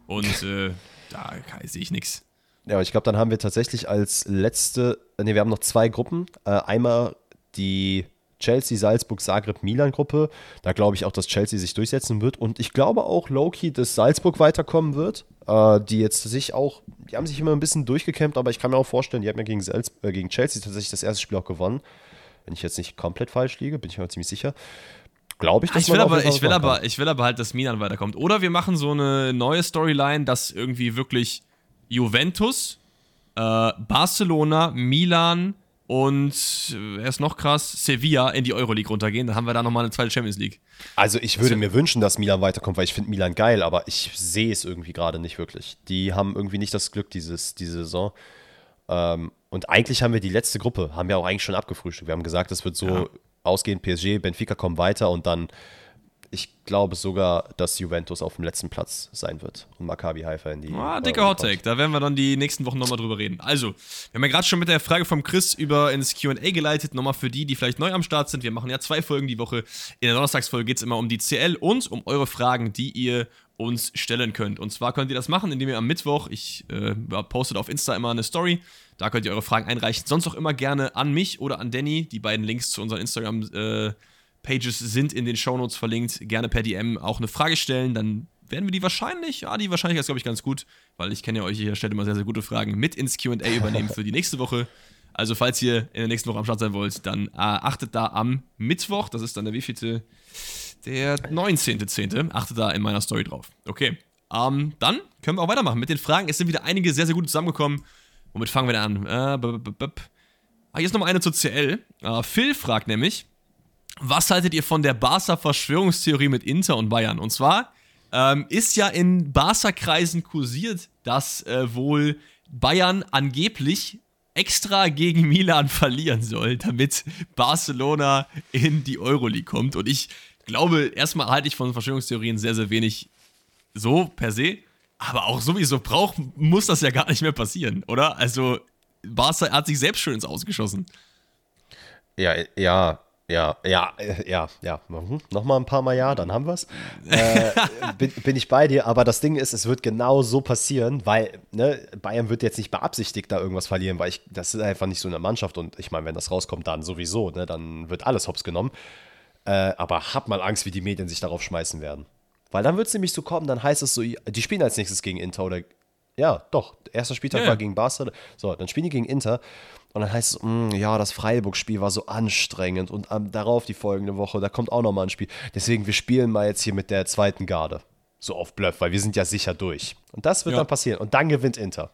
Und äh, da sehe ich nichts. Ja, aber ich glaube, dann haben wir tatsächlich als letzte, ne, wir haben noch zwei Gruppen. Äh, einmal die Chelsea, Salzburg, Zagreb, Milan-Gruppe. Da glaube ich auch, dass Chelsea sich durchsetzen wird. Und ich glaube auch, Loki, dass Salzburg weiterkommen wird. Äh, die jetzt sich auch, die haben sich immer ein bisschen durchgekämpft, aber ich kann mir auch vorstellen, die haben ja gegen, Salz, äh, gegen Chelsea tatsächlich das erste Spiel auch gewonnen. Wenn ich jetzt nicht komplett falsch liege, bin ich mir ziemlich sicher. Glaube ich, dass ich will, aber, ich, will aber, ich will aber halt, dass Milan weiterkommt. Oder wir machen so eine neue Storyline, dass irgendwie wirklich Juventus, äh, Barcelona, Milan, und äh, er ist noch krass, Sevilla in die Euroleague runtergehen. Dann haben wir da nochmal eine zweite Champions League. Also ich würde mir wünschen, dass Milan weiterkommt, weil ich finde Milan geil, aber ich sehe es irgendwie gerade nicht wirklich. Die haben irgendwie nicht das Glück dieses, diese Saison. Ähm, und eigentlich haben wir die letzte Gruppe, haben wir auch eigentlich schon abgefrühstückt. Wir haben gesagt, es wird so ja. ausgehen, PSG, Benfica kommen weiter und dann ich glaube sogar, dass Juventus auf dem letzten Platz sein wird und Maccabi Haifa in die. Ah, dicker Hottake. Da werden wir dann die nächsten Wochen nochmal drüber reden. Also, wir haben ja gerade schon mit der Frage vom Chris über ins QA geleitet. Nochmal für die, die vielleicht neu am Start sind. Wir machen ja zwei Folgen die Woche. In der Donnerstagsfolge geht es immer um die CL und um eure Fragen, die ihr uns stellen könnt. Und zwar könnt ihr das machen, indem ihr am Mittwoch, ich äh, postet auf Insta immer eine Story, da könnt ihr eure Fragen einreichen. Sonst auch immer gerne an mich oder an Danny. Die beiden Links zu unseren Instagram-Pages äh, sind in den Shownotes verlinkt. Gerne per DM auch eine Frage stellen, dann werden wir die wahrscheinlich, ja, die Wahrscheinlichkeit ist, glaube ich, ganz gut, weil ich kenne ja euch hier, stellt immer sehr, sehr gute Fragen mit ins QA übernehmen für die nächste Woche. Also, falls ihr in der nächsten Woche am Start sein wollt, dann äh, achtet da am Mittwoch, das ist dann der wievielte? Der 19.10. Achtet da in meiner Story drauf. Okay. Ähm, dann können wir auch weitermachen mit den Fragen. Es sind wieder einige sehr, sehr gut zusammengekommen. Womit fangen wir denn an? Äh, ah, hier ist nochmal eine zur CL. Äh, Phil fragt nämlich, was haltet ihr von der Barca-Verschwörungstheorie mit Inter und Bayern? Und zwar ähm, ist ja in Barca-Kreisen kursiert, dass äh, wohl Bayern angeblich extra gegen Milan verlieren soll, damit Barcelona in die Euroleague kommt. Und ich glaube, erstmal halte ich von Verschwörungstheorien sehr, sehr wenig so per se. Aber auch sowieso braucht, muss das ja gar nicht mehr passieren, oder? Also, Barca hat sich selbst schön ins Ausgeschossen. Ja, ja, ja, ja, äh, ja, ja. Mhm. Nochmal ein paar Mal ja, dann haben wir es. Äh, bin, bin, ich bei dir, aber das Ding ist, es wird genau so passieren, weil ne, Bayern wird jetzt nicht beabsichtigt da irgendwas verlieren, weil ich, das ist einfach nicht so eine Mannschaft und ich meine, wenn das rauskommt, dann sowieso, ne, dann wird alles hops genommen. Äh, aber hab mal Angst, wie die Medien sich darauf schmeißen werden. Weil dann wird es nämlich so kommen, dann heißt es so, die spielen als nächstes gegen Inter oder ja, doch. Erster Spieltag ja. war gegen Barca. So, dann spielen die gegen Inter. Und dann heißt es, mh, mm, ja, das Freiburg-Spiel war so anstrengend. Und ähm, darauf die folgende Woche, da kommt auch nochmal ein Spiel. Deswegen, wir spielen mal jetzt hier mit der zweiten Garde. So auf Bluff, weil wir sind ja sicher durch. Und das wird ja. dann passieren. Und dann gewinnt Inter.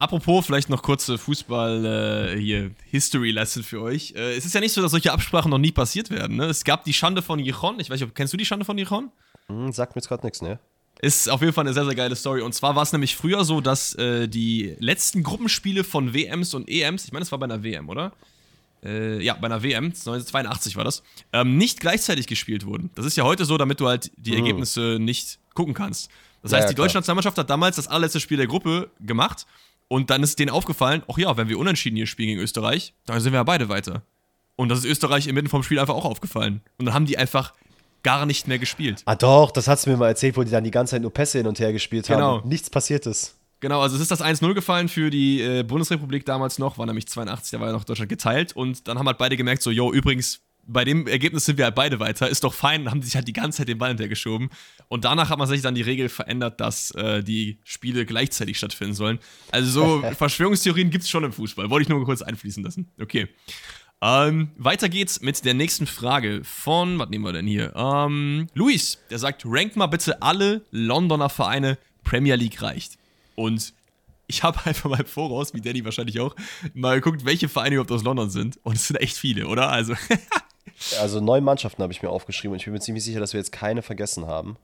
Apropos, vielleicht noch kurze Fußball äh, hier History Lesson für euch. Äh, es ist ja nicht so, dass solche Absprachen noch nie passiert werden. Ne? Es gab die Schande von Gijon. Ich weiß nicht, kennst du die Schande von Gijon? Hm, sagt mir jetzt gerade nichts, ne? Ist auf jeden Fall eine sehr, sehr geile Story. Und zwar war es nämlich früher so, dass äh, die letzten Gruppenspiele von WMs und EMs, ich meine, es war bei einer WM, oder? Äh, ja, bei einer WM, 1982 war das, ähm, nicht gleichzeitig gespielt wurden. Das ist ja heute so, damit du halt die mhm. Ergebnisse nicht gucken kannst. Das heißt, ja, die deutsche Nationalmannschaft hat damals das allerletzte Spiel der Gruppe gemacht und dann ist denen aufgefallen, ach ja, wenn wir unentschieden hier spielen gegen Österreich, dann sind wir ja beide weiter. Und das ist Österreich inmitten vom Spiel einfach auch aufgefallen. Und dann haben die einfach gar nicht mehr gespielt. Ah doch, das hast du mir mal erzählt, wo die dann die ganze Zeit nur Pässe hin und her gespielt genau. haben. Nichts passiert ist. Genau, also es ist das 1-0 gefallen für die äh, Bundesrepublik damals noch, war nämlich 82, da war ja noch Deutschland geteilt und dann haben halt beide gemerkt, so, yo, übrigens, bei dem Ergebnis sind wir halt beide weiter, ist doch fein, haben sich halt die ganze Zeit den Ball hintergeschoben. Und danach hat man sich dann die Regel verändert, dass äh, die Spiele gleichzeitig stattfinden sollen. Also so Verschwörungstheorien gibt es schon im Fußball, wollte ich nur kurz einfließen lassen. Okay. Ähm, weiter geht's mit der nächsten Frage von, was nehmen wir denn hier? Ähm, Luis, der sagt, rank mal bitte alle Londoner Vereine, Premier League reicht. Und ich habe einfach mal im Voraus, wie Danny wahrscheinlich auch, mal geguckt, welche Vereine überhaupt aus London sind. Und es sind echt viele, oder? Also. also neun Mannschaften habe ich mir aufgeschrieben und ich bin mir ziemlich sicher, dass wir jetzt keine vergessen haben.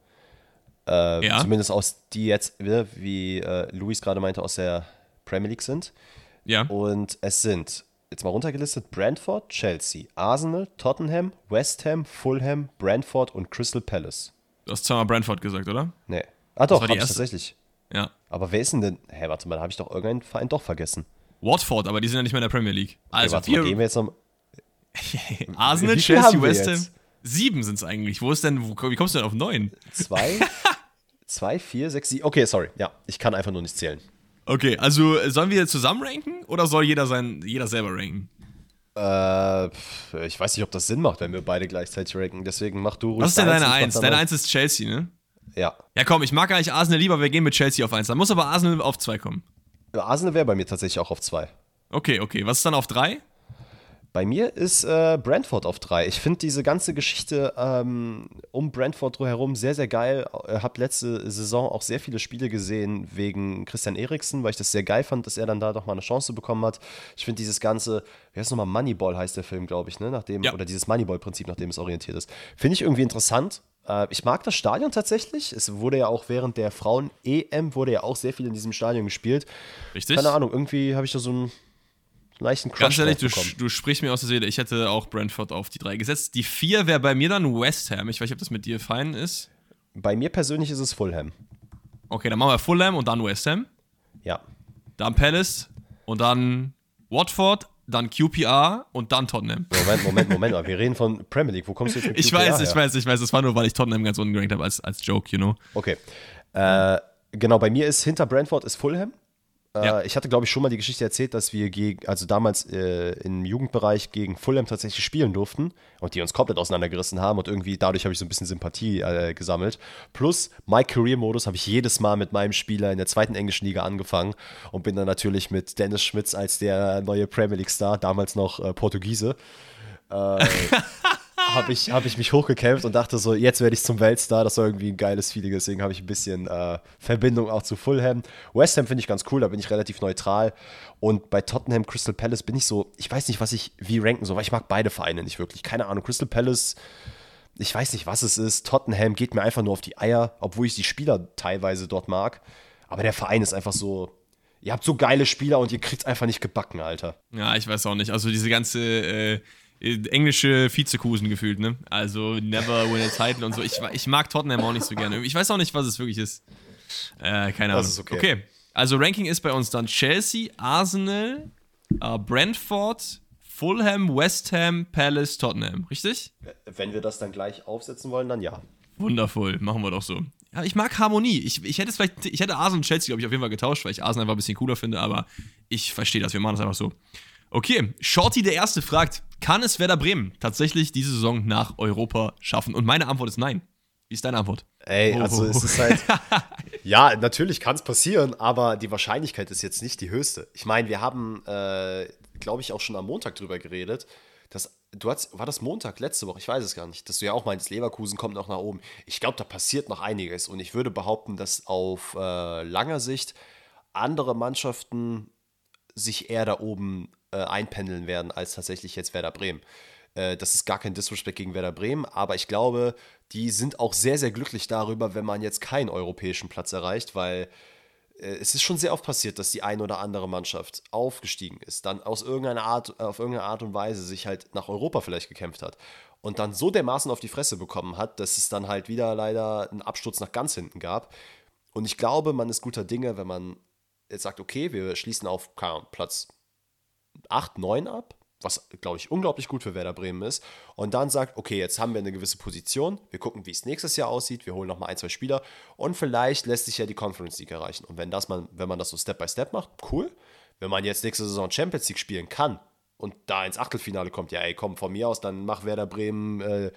Äh, ja. Zumindest aus die jetzt, wie äh, Luis gerade meinte, aus der Premier League sind. Ja. Und es sind jetzt mal runtergelistet: Brentford, Chelsea, Arsenal, Tottenham, West Ham, Fulham, Brentford und Crystal Palace. Du hast zweimal Brentford gesagt, oder? Nee. Ah, doch, hab ich tatsächlich. Ja. Aber wer ist denn denn? Hä, warte mal, da habe ich doch irgendeinen Verein doch vergessen. Watford, aber die sind ja nicht mehr in der Premier League. Also, okay, warte mal, gehen wir jetzt noch. Arsenal, Chelsea, West Ham. Sieben sind es eigentlich. Wo ist denn, wo, wie kommst du denn auf neun? Zwei, zwei, vier, sechs, sieben. Okay, sorry. Ja, ich kann einfach nur nicht zählen. Okay, also sollen wir zusammen ranken oder soll jeder sein, jeder selber ranken? Äh, ich weiß nicht, ob das Sinn macht, wenn wir beide gleichzeitig ranken. Deswegen mach du ruhig. Was ist denn deine Eins? Deine Eins ist Chelsea, ne? Ja. Ja, komm, ich mag eigentlich Arsenal lieber, wir gehen mit Chelsea auf eins. Dann muss aber Arsenal auf zwei kommen. Arsenal wäre bei mir tatsächlich auch auf zwei. Okay, okay. Was ist dann auf drei? Bei mir ist äh, Brentford auf drei. Ich finde diese ganze Geschichte ähm, um Brentford herum sehr, sehr geil. Ich habe letzte Saison auch sehr viele Spiele gesehen wegen Christian Eriksen, weil ich das sehr geil fand, dass er dann da doch mal eine Chance bekommen hat. Ich finde dieses ganze, wie heißt nochmal, Moneyball heißt der Film, glaube ich, ne? Nachdem, ja. oder dieses Moneyball-Prinzip, nach dem es orientiert ist. Finde ich irgendwie interessant. Äh, ich mag das Stadion tatsächlich. Es wurde ja auch während der Frauen-EM wurde ja auch sehr viel in diesem Stadion gespielt. Richtig. Keine Ahnung, irgendwie habe ich da so ein leichten Crush Ganz ehrlich, du, du, sprichst mir aus der Seele. Ich hätte auch Brentford auf die drei gesetzt. Die vier wäre bei mir dann West Ham. Ich weiß nicht, ob das mit dir fein ist. Bei mir persönlich ist es Fulham. Okay, dann machen wir Fulham und dann West Ham. Ja. Dann Palace und dann Watford, dann QPR und dann Tottenham. Moment, Moment, Moment, wir reden von Premier League. Wo kommst du jetzt mit Ich QPR weiß, her? ich weiß, ich weiß. Das war nur, weil ich Tottenham ganz unten gerankt habe als, als Joke, you know. Okay. Äh, genau, bei mir ist hinter Brentford ist Fulham. Äh, Ja. Ich hatte, glaube ich, schon mal die Geschichte erzählt, dass wir gegen, also damals äh, im Jugendbereich gegen Fulham tatsächlich spielen durften und die uns komplett auseinandergerissen haben und irgendwie dadurch habe ich so ein bisschen Sympathie äh, gesammelt. Plus, My Career-Modus habe ich jedes Mal mit meinem Spieler in der zweiten englischen Liga angefangen und bin dann natürlich mit Dennis Schmitz als der neue Premier League-Star, damals noch äh, Portugiese, äh, habe ich, hab ich mich hochgekämpft und dachte so, jetzt werde ich zum Weltstar. Das war irgendwie ein geiles Feeling, deswegen habe ich ein bisschen äh, Verbindung auch zu Fulham. West Ham finde ich ganz cool, da bin ich relativ neutral. Und bei Tottenham, Crystal Palace bin ich so, ich weiß nicht, was ich wie ranken soll, weil ich mag beide Vereine nicht wirklich. Keine Ahnung, Crystal Palace, ich weiß nicht, was es ist. Tottenham geht mir einfach nur auf die Eier, obwohl ich die Spieler teilweise dort mag. Aber der Verein ist einfach so, ihr habt so geile Spieler und ihr kriegt einfach nicht gebacken, Alter. Ja, ich weiß auch nicht. Also diese ganze äh, englische Vizekusen gefühlt, ne? Also never win a title und so. Ich, ich mag Tottenham auch nicht so gerne. Ich weiß auch nicht, was es wirklich ist. Äh, keine Ahnung. Ist okay. Also Ranking ist bei uns dann Chelsea, Arsenal, äh, Brentford, Fulham, West Ham, Palace, Tottenham. Richtig? Wenn wir das dann gleich aufsetzen wollen, dann ja. Wundervoll, machen wir doch so. Ja, ich mag Harmonie. Ich, ich hätte es vielleicht, ich hätte Arsenal und Chelsea, glaube ich, auf jeden Fall getauscht, weil ich Arsenal einfach ein bisschen cooler finde, aber ich verstehe das, wir machen das einfach so. Okay, Shorty der Erste fragt, kann es Werder Bremen tatsächlich diese Saison nach Europa schaffen? Und meine Antwort ist nein. Wie ist deine Antwort? Ey, Oh, also oh, es ist halt. ja, natürlich kann es passieren, aber die Wahrscheinlichkeit ist jetzt nicht die höchste. Ich meine, wir haben, äh, glaube ich, auch schon am Montag drüber geredet. Dass, du hast, war das Montag letzte Woche? Ich weiß es gar nicht. Dass du ja auch meintest, Leverkusen kommt noch nach oben. Ich glaube, da passiert noch einiges. Und ich würde behaupten, dass auf äh, langer Sicht andere Mannschaften sich eher da oben äh, einpendeln werden, als tatsächlich jetzt Werder Bremen. Äh, das ist gar kein Disrespect gegen Werder Bremen, aber ich glaube, die sind auch sehr, sehr glücklich darüber, wenn man jetzt keinen europäischen Platz erreicht, weil äh, es ist schon sehr oft passiert, dass die eine oder andere Mannschaft aufgestiegen ist, dann aus irgendeiner Art, auf irgendeine Art und Weise sich halt nach Europa vielleicht gekämpft hat und dann so dermaßen auf die Fresse bekommen hat, dass es dann halt wieder leider einen Absturz nach ganz hinten gab. Und ich glaube, man ist guter Dinge, wenn man jetzt sagt, okay, wir schließen auf Platz 8, 9 ab, was, glaube ich, unglaublich gut für Werder Bremen ist. Und dann sagt, okay, jetzt haben wir eine gewisse Position, wir gucken, wie es nächstes Jahr aussieht, wir holen nochmal ein, zwei Spieler und vielleicht lässt sich ja die Conference League erreichen. Und wenn, das man, wenn man das so Step by Step macht, cool. Wenn man jetzt nächste Saison Champions League spielen kann und da ins Achtelfinale kommt, ja, ey, komm, von mir aus, dann mach Werder Bremen äh,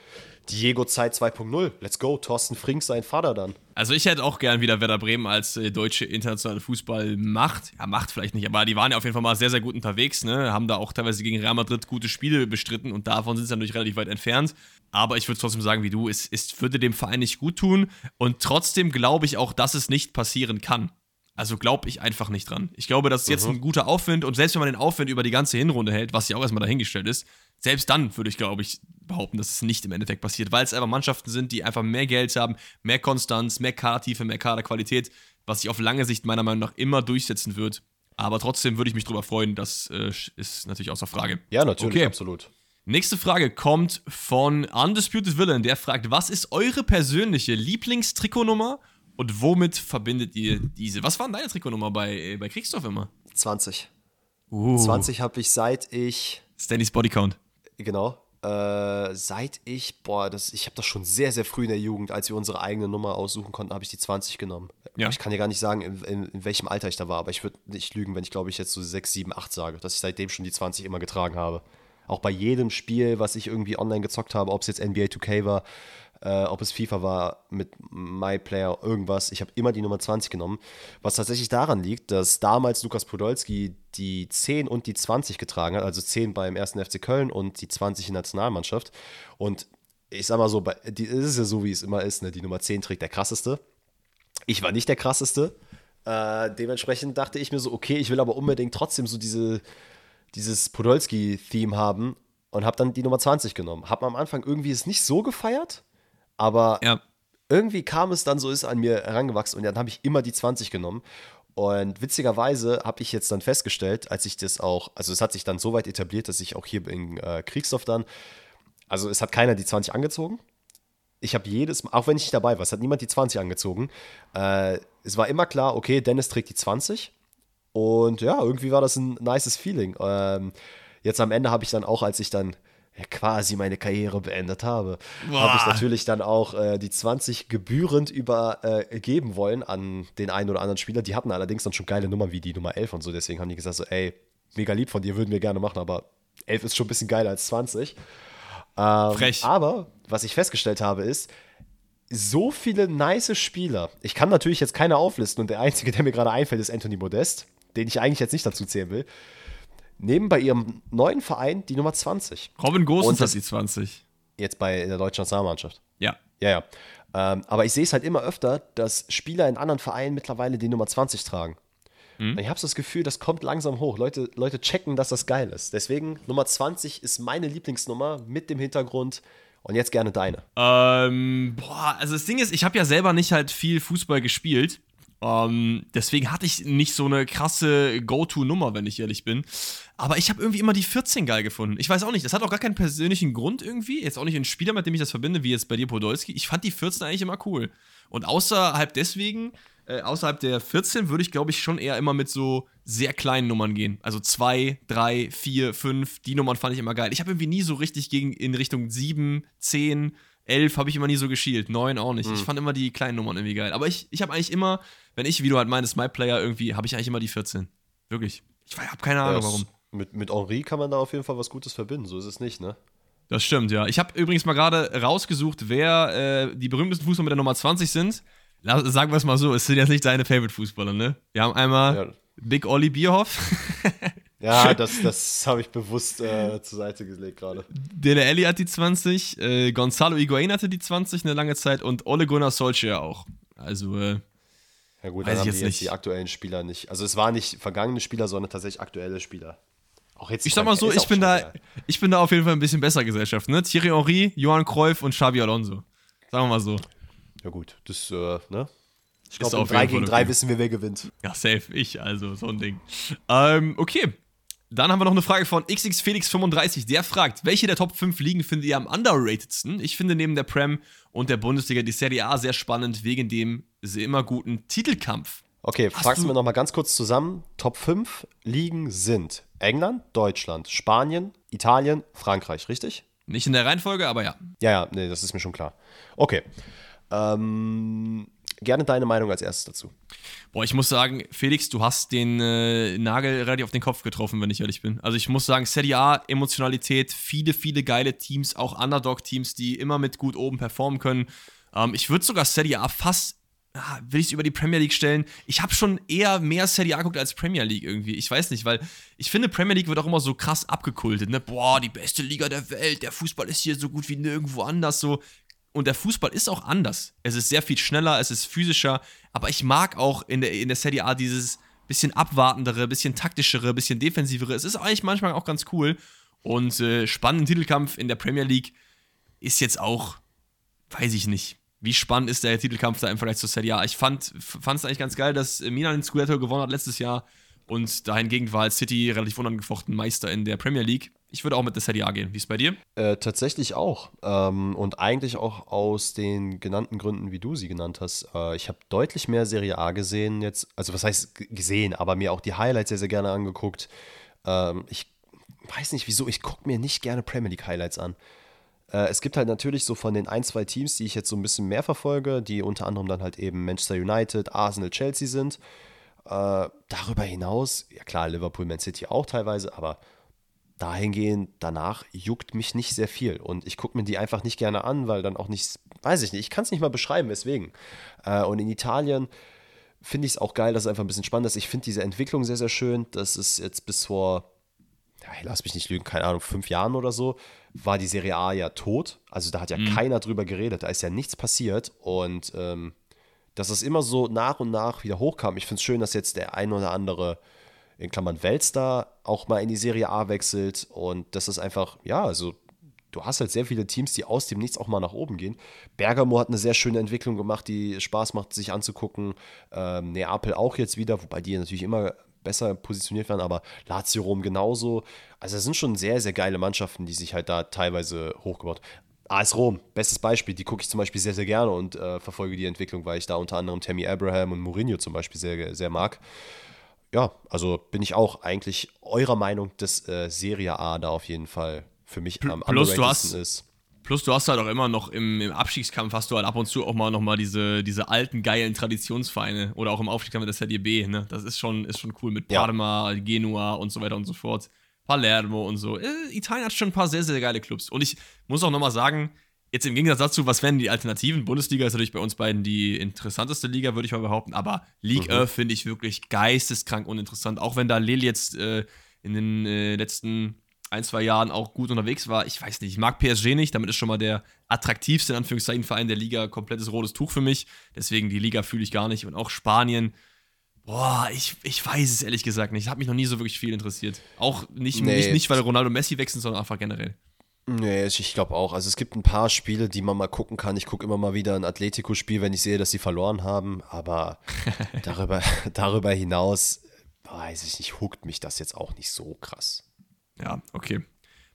Diego-Zeit 2.0. Let's go, Thorsten Frink, sein Vater dann. Also ich hätte auch gern wieder Werder Bremen als äh, deutsche internationale Fußballmacht. Ja, Macht vielleicht nicht, aber die waren ja auf jeden Fall mal sehr, sehr gut unterwegs, ne? Haben da auch teilweise gegen Real Madrid gute Spiele bestritten und davon sind sie natürlich relativ weit entfernt. Aber ich würde trotzdem sagen, wie du, es, es würde dem Verein nicht gut tun. Und trotzdem glaube ich auch, dass es nicht passieren kann. Also glaube ich einfach nicht dran. Ich glaube, das ist jetzt ein guter Aufwind und selbst wenn man den Aufwind über die ganze Hinrunde hält, was ja auch erstmal dahingestellt ist, selbst dann würde ich, glaube ich, behaupten, dass es nicht im Endeffekt passiert, weil es einfach Mannschaften sind, die einfach mehr Geld haben, mehr Konstanz, mehr Kadertiefe, mehr Kaderqualität, was sich auf lange Sicht meiner Meinung nach immer durchsetzen wird. Aber trotzdem würde ich mich darüber freuen, das äh, ist natürlich außer Frage. Ja, natürlich, Okay. absolut. Nächste Frage kommt von Undisputed Villain, der fragt, was ist eure persönliche Lieblingstrikotnummer und womit verbindet ihr diese? Was war denn deine Trikotnummer bei, äh, bei Kriegsdorf immer? 20. Uh, 20 habe ich seit ich Stanley's Bodycount. Genau. Äh, seit ich, boah, das, ich habe das schon sehr, sehr früh in der Jugend, als wir unsere eigene Nummer aussuchen konnten, habe ich die 20 genommen. Ja. Ich kann dir gar nicht sagen, in, in, in welchem Alter ich da war, aber ich würde nicht lügen, wenn ich glaube ich jetzt so 6, 7, 8 sage, dass ich seitdem schon die 20 immer getragen habe. Auch bei jedem Spiel, was ich irgendwie online gezockt habe, ob es jetzt NBA 2K war, äh, ob es FIFA war, mit MyPlayer, irgendwas. Ich habe immer die Nummer 20 genommen. Was tatsächlich daran liegt, dass damals Lukas Podolski die 10 und die 20 getragen hat, also 10 beim ersten FC Köln und die 20 in der Nationalmannschaft. Und ich sag mal so, bei, die, es ist ja so, wie es immer ist, ne? die Nummer 10 trägt der krasseste. Ich war nicht der krasseste. Äh, dementsprechend dachte ich mir so, okay, ich will aber unbedingt trotzdem so diese, dieses Podolski-Theme haben und habe dann die Nummer 20 genommen. Hab am Anfang irgendwie es nicht so gefeiert, aber Ja. irgendwie kam es dann so, ist an mir herangewachsen und dann habe ich immer die 20 genommen. Und witzigerweise habe ich jetzt dann festgestellt, als ich das auch, also es hat sich dann so weit etabliert, dass ich auch hier in äh, Kriegsdorf dann, also es hat keiner die 20 angezogen. Ich habe jedes Mal, auch wenn ich nicht dabei war, es hat niemand die 20 angezogen. Äh, es war immer klar, okay, Dennis trägt die 20. Und ja, irgendwie war das ein nices Feeling. Ähm, jetzt am Ende habe ich dann auch, als ich dann quasi meine Karriere beendet habe, habe ich natürlich dann auch äh, die 20 gebührend übergeben äh, wollen an den einen oder anderen Spieler. Die hatten allerdings dann schon geile Nummern wie die Nummer 11 und so. Deswegen haben die gesagt so, ey, mega lieb von dir, würden wir gerne machen, aber 11 ist schon ein bisschen geiler als 20. Ähm, Frech. Aber was ich festgestellt habe, ist, so viele nice Spieler. Ich kann natürlich jetzt keine auflisten und der einzige, der mir gerade einfällt, ist Anthony Modest, den ich eigentlich jetzt nicht dazu zählen will. Nehmen bei ihrem neuen Verein die Nummer 20. Robin Gosens hat die 20. Jetzt bei der deutschen Nationalmannschaft. Ja. Ja, ja. Ähm, aber ich sehe es halt immer öfter, dass Spieler in anderen Vereinen mittlerweile die Nummer 20 tragen. Mhm. Ich habe so das Gefühl, das kommt langsam hoch. Leute, Leute checken, dass das geil ist. Deswegen Nummer 20 ist meine Lieblingsnummer mit dem Hintergrund. Und jetzt gerne deine. Ähm, boah, also das Ding ist, ich habe ja selber nicht halt viel Fußball gespielt. Ähm, deswegen hatte ich nicht so eine krasse Go-To-Nummer, wenn ich ehrlich bin. Aber ich habe irgendwie immer die 14 geil gefunden. Ich weiß auch nicht, das hat auch gar keinen persönlichen Grund irgendwie. Jetzt auch nicht ein Spieler, mit dem ich das verbinde, wie jetzt bei dir Podolski. Ich fand die 14 eigentlich immer cool. Und außerhalb deswegen äh, außerhalb der 14 würde ich, glaube ich, schon eher immer mit so sehr kleinen Nummern gehen. Also 2, 3, 4, 5, die Nummern fand ich immer geil. Ich habe irgendwie nie so richtig gegen, in Richtung 7, 10, 11 habe ich immer nie so geschielt. 9 auch nicht. Mhm. Ich fand immer die kleinen Nummern irgendwie geil. Aber ich, ich habe eigentlich immer, wenn ich, wie du halt meinst, My Player irgendwie, habe ich eigentlich immer die 14. Wirklich. Ich habe keine Ahnung, ja, warum. Mit, mit Henri kann man da auf jeden Fall was Gutes verbinden. So ist es nicht, ne? Das stimmt, ja. Ich habe übrigens mal gerade rausgesucht, wer äh, die berühmtesten Fußballer mit der Nummer 20 sind sagen wir es mal so, es sind jetzt nicht deine Favorite-Fußballer, ne? Wir haben einmal ja. Big Olli Bierhoff. ja, das, das habe ich bewusst äh, zur Seite gelegt gerade. Dele Alli hat die 20, äh, Gonzalo Higuain hatte die 20 eine lange Zeit und Ole Gunnar Solskjaer auch. Also, äh, ja gut, dann haben jetzt die jetzt die aktuellen Spieler nicht. Also es waren nicht vergangene Spieler, sondern tatsächlich aktuelle Spieler. Auch jetzt ich sag mal so, ich bin, da, ich bin da auf jeden Fall ein bisschen besser Gesellschaft. Ne? Thierry Henry, Johann Cruyff und Xavi Alonso. Sagen wir mal so. Ja, gut, das, äh, ne? Ich glaube, 3 gegen 3 wissen wir, wer gewinnt. Ja, safe, ich, also so ein Ding. Ähm, okay. Dann haben wir noch eine Frage von XXFelix35. Der fragt, welche der Top 5 Ligen findet ihr am underratedsten? Ich finde neben der Prem und der Bundesliga die Serie A sehr spannend, wegen dem sehr immer guten Titelkampf. Okay, fassen wir nochmal ganz kurz zusammen. Top 5 Ligen sind England, Deutschland, Spanien, Italien, Frankreich, richtig? Nicht in der Reihenfolge, aber ja. Ja, ja, nee, das ist mir schon klar. Okay. Ähm, gerne deine Meinung als erstes dazu. Boah, ich muss sagen, Felix, du hast den äh, Nagel relativ auf den Kopf getroffen, wenn ich ehrlich bin. Also ich muss sagen, Serie A, Emotionalität, viele, viele geile Teams, auch Underdog-Teams, die immer mit gut oben performen können. Ähm, ich würde sogar Serie A fast, ah, will ich es über die Premier League stellen. Ich habe schon eher mehr Serie A geguckt als Premier League irgendwie. Ich weiß nicht, weil ich finde, Premier League wird auch immer so krass abgekultet. Ne? Boah, die beste Liga der Welt, der Fußball ist hier so gut wie nirgendwo anders. So, und der Fußball ist auch anders. Es ist sehr viel schneller, es ist physischer, aber ich mag auch in der, in der Serie A dieses bisschen abwartendere, bisschen taktischere, bisschen defensivere. Es ist eigentlich manchmal auch ganz cool. Und äh, spannenden Titelkampf in der Premier League ist jetzt auch, weiß ich nicht. Wie spannend ist der Titelkampf da im Vergleich zur Serie A? Ich fand es eigentlich ganz geil, dass Milan den Scudetto gewonnen hat letztes Jahr und dahingegen war City relativ unangefochten Meister in der Premier League. Ich würde auch mit der Serie A gehen. Wie ist es bei dir? Äh, tatsächlich auch. Ähm, und eigentlich auch aus den genannten Gründen, wie du sie genannt hast. Äh, ich habe deutlich mehr Serie A gesehen jetzt. Also, was heißt gesehen, aber mir auch die Highlights sehr, sehr gerne angeguckt. Ähm, ich weiß nicht wieso, ich gucke mir nicht gerne Premier League Highlights an. Äh, es gibt halt natürlich so von den ein, zwei Teams, die ich jetzt so ein bisschen mehr verfolge, die unter anderem dann halt eben Manchester United, Arsenal, Chelsea sind. Äh, darüber hinaus, ja klar, Liverpool, Man City auch teilweise, aber dahingehend danach juckt mich nicht sehr viel. Und ich gucke mir die einfach nicht gerne an, weil dann auch nicht, weiß ich nicht, ich kann es nicht mal beschreiben, weswegen. Äh, und in Italien finde ich es auch geil, dass es einfach ein bisschen spannend ist. Ich finde diese Entwicklung sehr, sehr schön. Das ist jetzt bis vor, ja, lass mich nicht lügen, keine Ahnung, fünf Jahren oder so, war die Serie A ja tot. Also da hat ja mhm. keiner drüber geredet, da ist ja nichts passiert. Und ähm, dass es immer so nach und nach wieder hochkam. Ich finde es schön, dass jetzt der ein oder andere in Klammern Weltstar auch mal in die Serie A wechselt und das ist einfach, ja, also du hast halt sehr viele Teams, die aus dem Nichts auch mal nach oben gehen. Bergamo hat eine sehr schöne Entwicklung gemacht, die Spaß macht, sich anzugucken. Ähm, Neapel auch jetzt wieder, wobei die natürlich immer besser positioniert werden, aber Lazio Rom genauso. Also es sind schon sehr, sehr geile Mannschaften, die sich halt da teilweise hochgebaut AS Rom, bestes Beispiel, die gucke ich zum Beispiel sehr, sehr gerne und äh, verfolge die Entwicklung, weil ich da unter anderem Tammy Abraham und Mourinho zum Beispiel sehr, sehr mag ja, also bin ich auch eigentlich eurer Meinung, dass äh, Serie A da auf jeden Fall für mich am Plus du hast, ist. Plus du hast halt auch immer noch im, im Abstiegskampf hast du halt ab und zu auch mal noch mal diese, diese alten geilen Traditionsvereine oder auch im Aufstiegskampf mit der Serie B, ne? Das ist schon, ist schon cool mit Parma, ja. Genua und so weiter und so fort. Palermo und so. Äh, Italien hat schon ein paar sehr, sehr geile Clubs. Und ich muss auch nochmal sagen, Jetzt im Gegensatz dazu, was wären die Alternativen? Bundesliga ist natürlich bei uns beiden die interessanteste Liga, würde ich mal behaupten. Aber League mhm. finde ich wirklich geisteskrank uninteressant. Auch wenn da Lille jetzt äh, in den äh, letzten ein, zwei Jahren auch gut unterwegs war. Ich weiß nicht, ich mag PSG nicht. Damit ist schon mal der attraktivste, in Anführungszeichen, Verein der Liga komplettes rotes Tuch für mich. Deswegen die Liga fühle ich gar nicht. Und auch Spanien. Boah, ich, ich weiß es ehrlich gesagt nicht. Hat mich noch nie so wirklich viel interessiert. Auch nicht, nee. nicht, nicht weil Ronaldo Messi wechseln, sondern einfach generell. Nee, ich glaube auch. Also es gibt ein paar Spiele, die man mal gucken kann. Ich gucke immer mal wieder ein Atletico-Spiel, wenn ich sehe, dass sie verloren haben. Aber darüber, darüber hinaus, weiß ich nicht, huckt mich das jetzt auch nicht so krass. Ja, okay.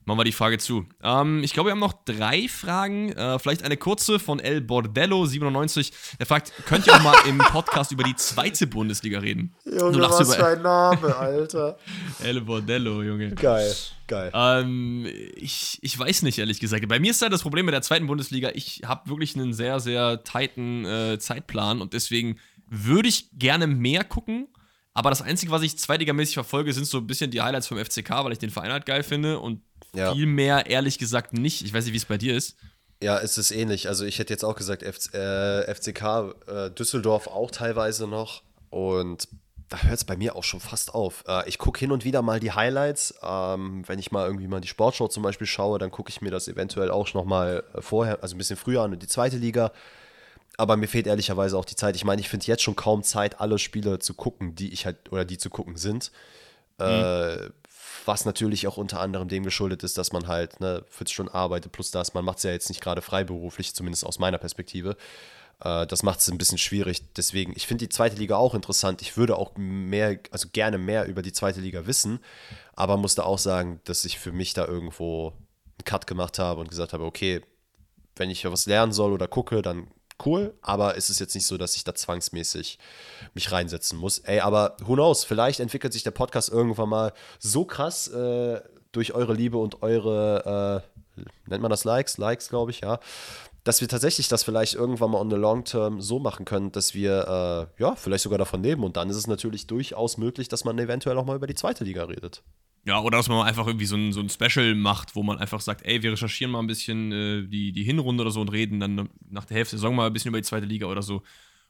Machen wir die Frage zu. Ähm, ich glaube, wir haben noch drei Fragen. Äh, vielleicht eine kurze von El Bordello97. Er fragt, könnt ihr auch mal im Podcast über die zweite Bundesliga reden? Junge, du was über für ein Name, Alter. El Bordello, Junge. Geil, geil. Ähm, ich, ich weiß nicht, ehrlich gesagt. Bei mir ist halt das Problem mit der zweiten Bundesliga, ich habe wirklich einen sehr, sehr tighten äh, Zeitplan und deswegen würde ich gerne mehr gucken aber das Einzige, was ich zweitligamäßig verfolge, sind so ein bisschen die Highlights vom FCK, weil ich den Verein halt geil finde und ja. viel mehr, ehrlich gesagt, nicht. Ich weiß nicht, wie es bei dir ist. Ja, es ist ähnlich. Also ich hätte jetzt auch gesagt, FC, äh, FCK äh, Düsseldorf auch teilweise noch. Und da hört es bei mir auch schon fast auf. Äh, ich gucke hin und wieder mal die Highlights. Ähm, wenn ich mal irgendwie mal die Sportshow zum Beispiel schaue, dann gucke ich mir das eventuell auch noch mal vorher, also ein bisschen früher an, die zweite Liga aber mir fehlt ehrlicherweise auch die Zeit. Ich meine, ich finde jetzt schon kaum Zeit, alle Spiele zu gucken, die ich halt oder die zu gucken sind. Mhm. Was natürlich auch unter anderem dem geschuldet ist, dass man halt ne, 40 Stunden arbeitet, plus das, man macht es ja jetzt nicht gerade freiberuflich, zumindest aus meiner Perspektive. Äh, das macht es ein bisschen schwierig. Deswegen, ich finde die zweite Liga auch interessant. Ich würde auch mehr, also gerne mehr über die zweite Liga wissen, aber musste auch sagen, dass ich für mich da irgendwo einen Cut gemacht habe und gesagt habe, okay, wenn ich was lernen soll oder gucke, dann cool, aber es ist jetzt nicht so, dass ich da zwangsmäßig mich reinsetzen muss. Ey, aber who knows, vielleicht entwickelt sich der Podcast irgendwann mal so krass äh, durch eure Liebe und eure, äh, nennt man das Likes? Likes, glaube ich, ja. Dass wir tatsächlich das vielleicht irgendwann mal on the long term so machen können, dass wir, äh, ja, vielleicht sogar davon leben. Und dann ist es natürlich durchaus möglich, dass man eventuell auch mal über die zweite Liga redet. Ja, oder dass man einfach irgendwie so ein, so ein Special macht, wo man einfach sagt, ey, wir recherchieren mal ein bisschen äh, die, die Hinrunde oder so und reden dann nach der Hälfte der Saison mal ein bisschen über die zweite Liga oder so.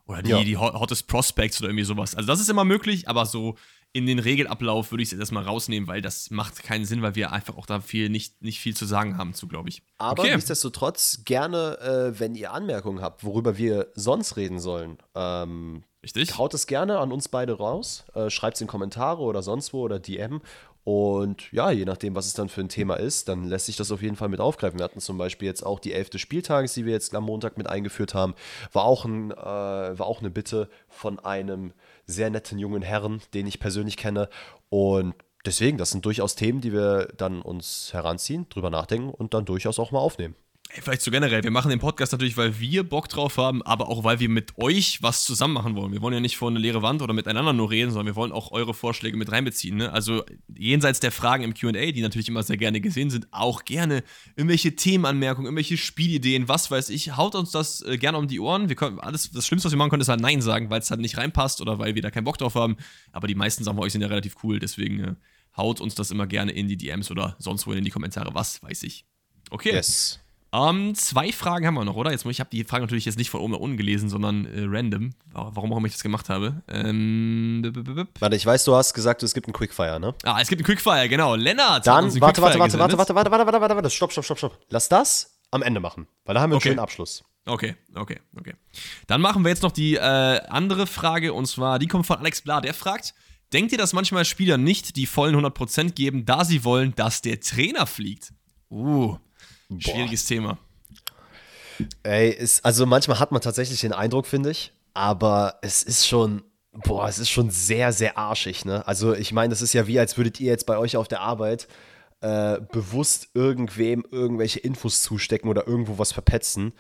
Oder die, ja. die Hottest Prospects oder irgendwie sowas. Also das ist immer möglich, aber so in den Regelablauf würde ich es jetzt erstmal rausnehmen, weil das macht keinen Sinn, weil wir einfach auch da viel nicht, nicht viel zu sagen haben zu, glaube ich. Aber okay. nichtsdestotrotz gerne, äh, wenn ihr Anmerkungen habt, worüber wir sonst reden sollen. Ähm, Richtig. Haut es gerne an uns beide raus. Äh, Schreibt es in Kommentare oder sonst wo oder DM. Und ja, je nachdem, was es dann für ein Thema ist, dann lässt sich das auf jeden Fall mit aufgreifen. Wir hatten zum Beispiel jetzt auch die elfte Spieltages, die wir jetzt am Montag mit eingeführt haben. War auch, ein, äh, war auch eine Bitte von einem sehr netten jungen Herrn, den ich persönlich kenne. Und deswegen, das sind durchaus Themen, die wir dann uns heranziehen, drüber nachdenken und dann durchaus auch mal aufnehmen. Vielleicht so generell, wir machen den Podcast natürlich, weil wir Bock drauf haben, aber auch weil wir mit euch was zusammen machen wollen. Wir wollen ja nicht vor eine leere Wand oder miteinander nur reden, sondern wir wollen auch eure Vorschläge mit reinbeziehen. Ne? Also jenseits der Fragen im QA, die natürlich immer sehr gerne gesehen sind, auch gerne irgendwelche Themenanmerkungen, irgendwelche Spielideen, was weiß ich. Haut uns das äh, gerne um die Ohren. Wir können alles, das Schlimmste, was wir machen können, ist halt Nein sagen, weil es halt nicht reinpasst oder weil wir da keinen Bock drauf haben. Aber die meisten Sachen bei euch sind ja relativ cool, deswegen äh, haut uns das immer gerne in die DMs oder sonst wo in die Kommentare, was weiß ich. Okay. Yes. Ähm, zwei Fragen haben wir noch, oder? Jetzt, ich habe die Frage natürlich jetzt nicht von oben nach unten gelesen, sondern äh, random. Warum auch immer ich das gemacht habe. Ähm, warte, ich weiß, du hast gesagt, es gibt einen Quickfire, ne? Ah, es gibt einen Quickfire, genau. Lennart. Dann, warte, warte, warte, warte, warte, warte, warte, warte, warte, warte, stopp, stopp, stopp, stopp. Lass das am Ende machen, weil da haben wir okay. einen schönen Abschluss. Okay, okay, okay. Dann machen wir jetzt noch die äh, andere Frage und zwar, die kommt von Alex Bla. Der fragt, denkt ihr, dass manchmal Spieler nicht die vollen 100% geben, da sie wollen, dass der Trainer fliegt? Uh, Schwieriges Thema. Ey, ist, also manchmal hat man tatsächlich den Eindruck, finde ich, aber es ist schon, boah, es ist schon sehr, sehr arschig, ne? Also ich meine, das ist ja wie, als würdet ihr jetzt bei euch auf der Arbeit äh, bewusst irgendwem irgendwelche Infos zustecken oder irgendwo was verpetzen,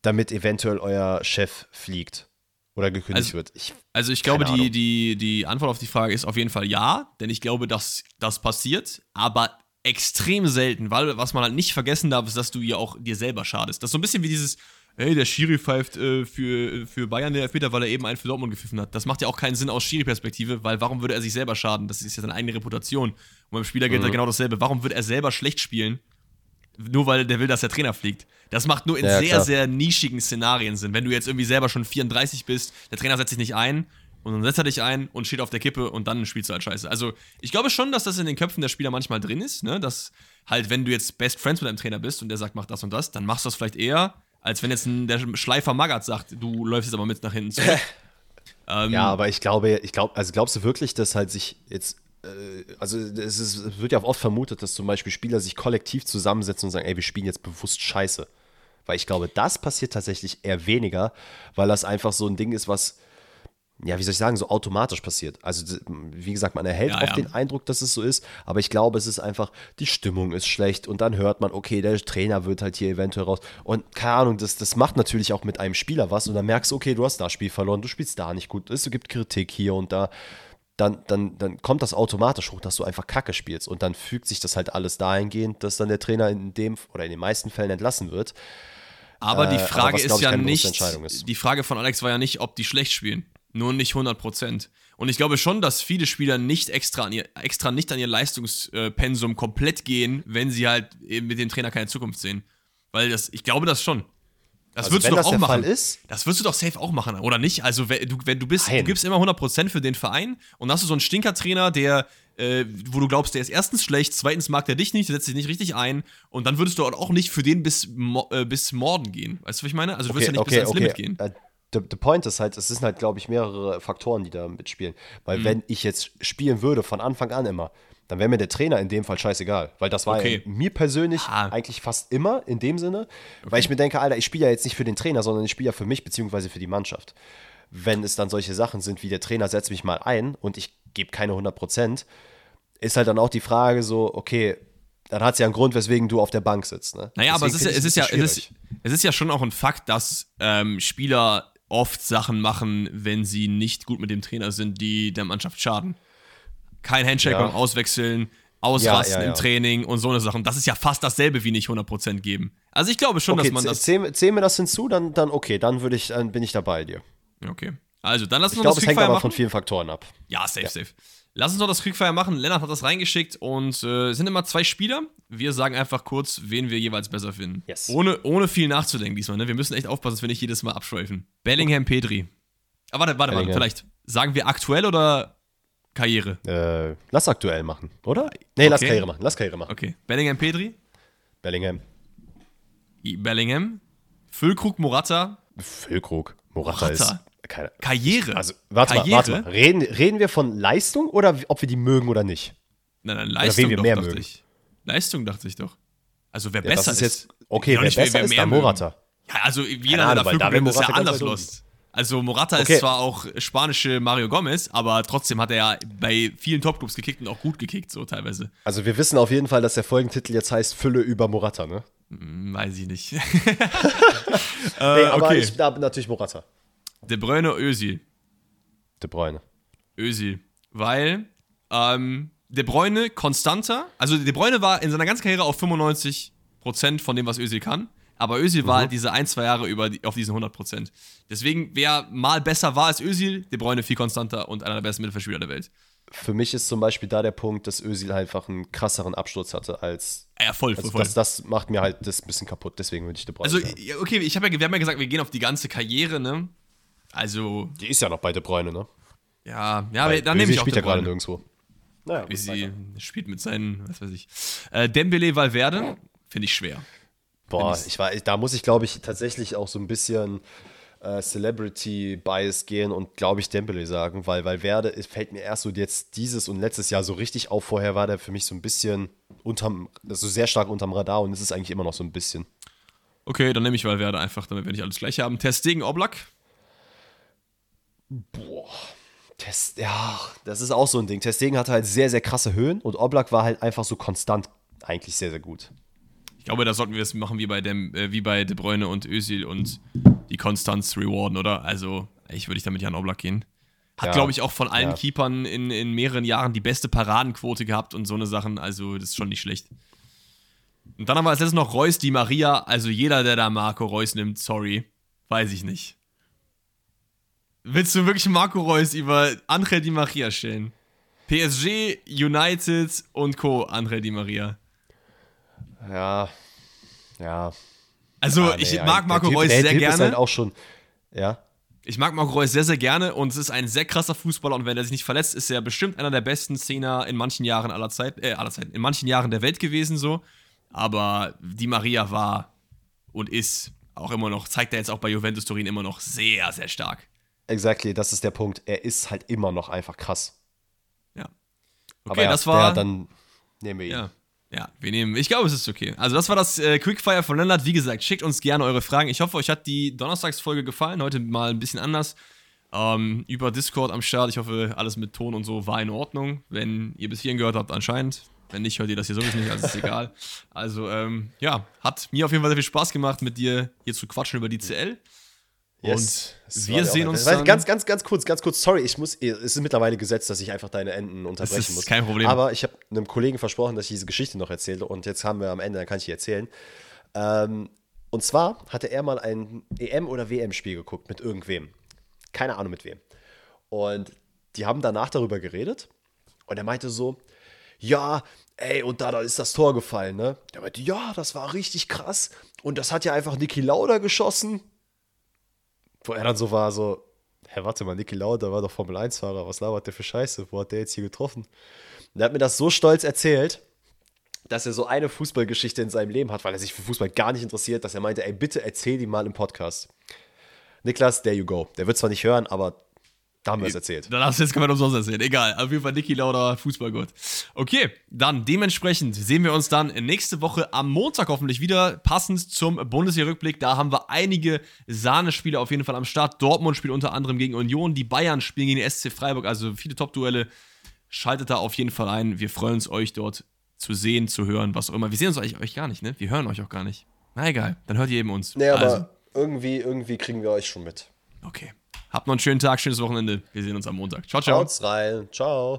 damit eventuell euer Chef fliegt. oder gekündigt Also- wird. Ich, Also ich glaube, die, die, die Antwort auf die Frage ist auf jeden Fall ja, denn ich glaube, dass das passiert, aber extrem selten, weil was man halt nicht vergessen darf, ist, dass du ja auch dir selber schadest. Das ist so ein bisschen wie dieses, hey, der Schiri pfeift äh, für, für Bayern der Elfmeter, weil er eben einen für Dortmund gepfiffen hat. Das macht ja auch keinen Sinn aus Schiri-Perspektive, weil warum würde er sich selber schaden? Das ist ja seine eigene Reputation. Und beim Spieler gilt Mhm. ja genau dasselbe. Warum würde er selber schlecht spielen? Nur weil der will, dass der Trainer fliegt. Das macht nur in Ja, sehr, klar. sehr nischigen Szenarien Sinn. Wenn du jetzt irgendwie selber schon 34 bist, der Trainer setzt sich nicht ein und dann setzt er dich ein und steht auf der Kippe und dann spielst du halt scheiße. Also ich glaube schon, dass das in den Köpfen der Spieler manchmal drin ist, ne? Dass halt, wenn du jetzt Best Friends mit deinem Trainer bist und der sagt, mach das und das, dann machst du das vielleicht eher, als wenn jetzt ein, der Schleifer Magath sagt, du läufst jetzt aber mit nach hinten zurück. ähm, ja, aber ich glaube, ich glaube, also glaubst du wirklich, dass halt sich jetzt, äh, also es, ist, es wird ja oft vermutet, dass zum Beispiel Spieler sich kollektiv zusammensetzen und sagen, ey, wir spielen jetzt bewusst Scheiße. Weil ich glaube, das passiert tatsächlich eher weniger, weil das einfach so ein Ding ist, was, ja, wie soll ich sagen, so automatisch passiert. Also, wie gesagt, man erhält Ja, oft ja. den Eindruck, dass es so ist, aber ich glaube, es ist einfach, die Stimmung ist schlecht und dann hört man, okay, der Trainer wird halt hier eventuell raus. Und keine Ahnung, das, das macht natürlich auch mit einem Spieler was und dann merkst du, okay, du hast das Spiel verloren, du spielst da nicht gut, es gibt Kritik hier und da. Dann, dann, dann kommt das automatisch hoch, dass du einfach Kacke spielst. Und dann fügt sich das halt alles dahingehend, dass dann der Trainer in dem oder in den meisten Fällen entlassen wird. Aber die Äh, aber Frage was, glaub ist ich, ja nicht, ist. die Frage von Alex war ja nicht, ob die schlecht spielen. Nur nicht 100%. Und ich glaube schon, dass viele Spieler nicht extra, an ihr, extra nicht an ihr Leistungspensum komplett gehen, wenn sie halt eben mit dem Trainer keine Zukunft sehen. Weil das, ich glaube das schon. Das Also würdest wenn du doch das auch der machen. Fall ist- das würdest du doch safe auch machen, oder nicht? Also, wenn du, wenn du bist, du Nein. gibst immer 100% für den Verein und hast du so einen Stinkertrainer, der, äh, wo du glaubst, der ist erstens schlecht, zweitens mag der dich nicht, der setzt sich nicht richtig ein und dann würdest du auch nicht für den bis, äh, bis Morden gehen. Weißt du, was ich meine? Also, du wirst ja nicht bis ans Limit gehen. Äh, The, the point ist halt, es sind halt, glaube ich, mehrere Faktoren, die da mitspielen. Mhm. Weil wenn ich jetzt spielen würde von Anfang an immer, dann wäre mir der Trainer in dem Fall scheißegal. Weil das war Okay. ja mir persönlich Ah. eigentlich fast immer in dem Sinne, weil ich mir denke, Alter, ich spiele ja jetzt nicht für den Trainer, sondern ich spiele ja für mich beziehungsweise für die Mannschaft. Wenn es dann solche Sachen sind wie der Trainer setzt mich mal ein und ich gebe keine 100 Prozent, ist halt dann auch die Frage so, okay, dann hat es ja einen Grund, weswegen du auf der Bank sitzt. Ne? Naja, aber es ist, Deswegen ja, es, ist ja, es, ist, es ist ja schon auch ein Fakt, dass ähm, Spieler oft Sachen machen, wenn sie nicht gut mit dem Trainer sind, die der Mannschaft schaden. Kein Handshake Ja. beim Auswechseln, Ausrasten Ja, ja, im Training und so eine Sachen. Das ist ja fast dasselbe wie nicht 100% geben. Also ich glaube schon, Okay, dass man das. zähl, zähl mir das hinzu, dann, dann okay, dann würde ich, dann bin ich dabei dir. Okay. Also, dann lass Ich uns glaube, das es hängt aber machen. von vielen Faktoren ab. Ja, safe, safe. Lass uns noch das Quickfire machen. Lennart hat das reingeschickt und äh, es sind immer zwei Spieler. Wir sagen einfach kurz, wen wir jeweils besser finden. Yes. Ohne, ohne viel nachzudenken diesmal. Ne? Wir müssen echt aufpassen, dass wir nicht jedes Mal abschweifen. Bellingham, Petri. Aber warte, warte, warte. Bellingham. Vielleicht sagen wir aktuell oder Karriere? Äh, lass aktuell machen, oder? Nee, lass Okay. Karriere machen. Lass Karriere machen. Okay. Bellingham, Petri. Bellingham. I- Bellingham. Füllkrug, Morata. Füllkrug. Morata, Morata. ist. Keine, Karriere. also, warte Karriere? mal, warte mal. Reden, reden wir von Leistung oder ob wir die mögen oder nicht? Nein, nein, wen Leistung wir doch, mehr dachte mögen. ich. Leistung dachte ich doch. Also wer Ja, besser ist jetzt. Okay, wer nicht, besser ist, mehr dann. Morata. Ja, also jeder, Ahnung, weil dafür da ist ja anders lost. Also Morata Okay. ist zwar auch spanische Mario Gomez, aber trotzdem hat er ja bei vielen Topclubs gekickt und auch gut gekickt, so teilweise. Also, wir wissen auf jeden Fall, dass der Folgentitel jetzt heißt Fülle über Morata, ne? Hm, weiß ich nicht. nee, äh, aber okay. ich da natürlich Morata. De Bruyne, Özil. De Bruyne. Özil. Weil ähm, De Bruyne konstanter, also De Bruyne war in seiner ganzen Karriere auf 95% von dem, was Özil kann. Aber Özil war halt diese ein, zwei Jahre über die, auf diesen 100%. Deswegen, wer mal besser war als Özil, De Bruyne viel konstanter und einer der besten Mittelfeldspieler der Welt. Für mich ist zum Beispiel da der Punkt, dass Özil einfach einen krasseren Absturz hatte als. Ja, voll, voll, Also voll. das, das macht mir halt das ein bisschen kaputt, deswegen würde ich De Bruyne Also, ja, okay, ich hab ja, wir haben ja gesagt, wir gehen auf die ganze Karriere, ne? Also, Die ist ja noch bei De Bruyne, ne? ja, ja, Weil dann nehme ich auch spielt ja gerade nirgendwo. Naja, Wie sie spielt mit seinen, was weiß ich. Äh, Dembele Valverde, finde ich schwer. Boah, ich war, da muss ich, glaube ich, tatsächlich auch so ein bisschen äh, Celebrity-Bias gehen und, glaube ich, Dembele sagen, weil Valverde es fällt mir erst so jetzt dieses und letztes Jahr so richtig auf. Vorher war der für mich so ein bisschen unterm, also sehr stark unterm Radar und es ist eigentlich immer noch so ein bisschen. Okay, dann nehme ich Valverde einfach, damit wir nicht alles gleich haben. Testegen Oblak. Test, ja, das ist auch so ein Ding. Testegen hatte halt sehr, sehr krasse Höhen und Oblak war halt einfach so konstant eigentlich sehr, sehr gut. Ich glaube, da sollten wir es machen wie bei, dem, äh, wie bei De Bruyne und Özil und die Konstanz rewarden, oder? Also, ich würde ich damit Jan Oblak gehen. Hat, Ja. glaube ich, auch von allen Ja. Keepern in, in mehreren Jahren die beste Paradenquote gehabt und so eine Sachen. Also, das ist schon nicht schlecht. Und dann haben wir als letztes noch Reus, die Maria. Also, jeder, der da Marco Reus nimmt, sorry, weiß ich nicht. Willst du wirklich Marco Reus über Angel Di Maria stellen? PSG, United und Co. Angel Di Maria. Ja. Ja. Also, Ah, ich nee, mag der Marco Typ- Reus sehr typ gerne. Ist halt auch schon. Ja. Ich mag Marco Reus sehr, sehr gerne und es ist ein sehr krasser Fußballer und wenn er sich nicht verletzt, ist er bestimmt einer der besten Szene in manchen Jahren aller Zeit, äh, aller Zeit, in manchen Jahren der Welt gewesen so. Aber die Maria war und ist auch immer noch, zeigt er jetzt auch bei Juventus Turin immer noch sehr, sehr stark. Exactly, das ist der Punkt. Er ist halt immer noch einfach krass. Ja. Aber Okay, ja, das war. Der, dann nehmen wir ihn. Ja. Ja, wir nehmen. Ich glaube, es ist okay. Also, das war das äh, Quickfire von Lennart. Wie gesagt, schickt uns gerne eure Fragen. Ich hoffe, euch hat die Donnerstagsfolge gefallen. Heute mal ein bisschen anders. Ähm, über Discord am Start. Ich hoffe, alles mit Ton und so war in Ordnung. Wenn ihr bis hierhin gehört habt, anscheinend. Wenn nicht, hört ihr das hier sowieso nicht, also ist egal. Also, ähm, ja, hat mir auf jeden Fall sehr viel Spaß gemacht, mit dir hier zu quatschen über die CL. Yes. Und wir sehen uns dann- Ganz, ganz, ganz kurz, ganz kurz. Sorry, ich muss. Es ist mittlerweile gesetzt, dass ich einfach deine Enden unterbrechen ist muss. kein Problem. Aber ich habe einem Kollegen versprochen, dass ich diese Geschichte noch erzähle. Und jetzt haben wir am Ende, dann kann ich die erzählen. Ähm, und zwar hatte er mal ein EM- oder WM-Spiel geguckt mit irgendwem. Keine Ahnung mit wem. Und die haben danach darüber geredet. Und er meinte so: Ja, ey, und da, da ist das Tor gefallen, ne? Der meinte: Ja, das war richtig krass. Und das hat ja einfach Niki Lauda geschossen. Wo er dann so war, so, hä, warte mal, Niki Lauda war doch Formel-1-Fahrer, was labert der für Scheiße? Wo hat der jetzt hier getroffen? Und er hat mir das so stolz erzählt, dass er so eine Fußballgeschichte in seinem Leben hat, weil er sich für Fußball gar nicht interessiert, dass er meinte, ey, bitte erzähl die mal im Podcast. Niklas, there you go. Der wird zwar nicht hören, aber da haben wir es erzählt. Dann hast du jetzt kann man umsonst erzählen. Egal. Auf jeden Fall Niki Lauda, Fußballgott. Okay, dann dementsprechend sehen wir uns dann nächste Woche am Montag hoffentlich wieder, passend zum Bundesliga-Rückblick. Da haben wir einige Sahnespiele auf jeden Fall am Start. Dortmund spielt unter anderem gegen Union, die Bayern spielen gegen den SC Freiburg, also viele Top-Duelle. Schaltet da auf jeden Fall ein. Wir freuen uns, euch dort zu sehen, zu hören, was auch immer. Wir sehen uns eigentlich euch gar nicht, ne? Wir hören euch auch gar nicht. Na egal, dann hört ihr eben uns. Nee, aber Also, irgendwie, irgendwie kriegen wir euch schon mit. okay. Habt noch einen schönen Tag, schönes Wochenende. Wir sehen uns am Montag. Ciao, ciao. Haut's rein. Ciao.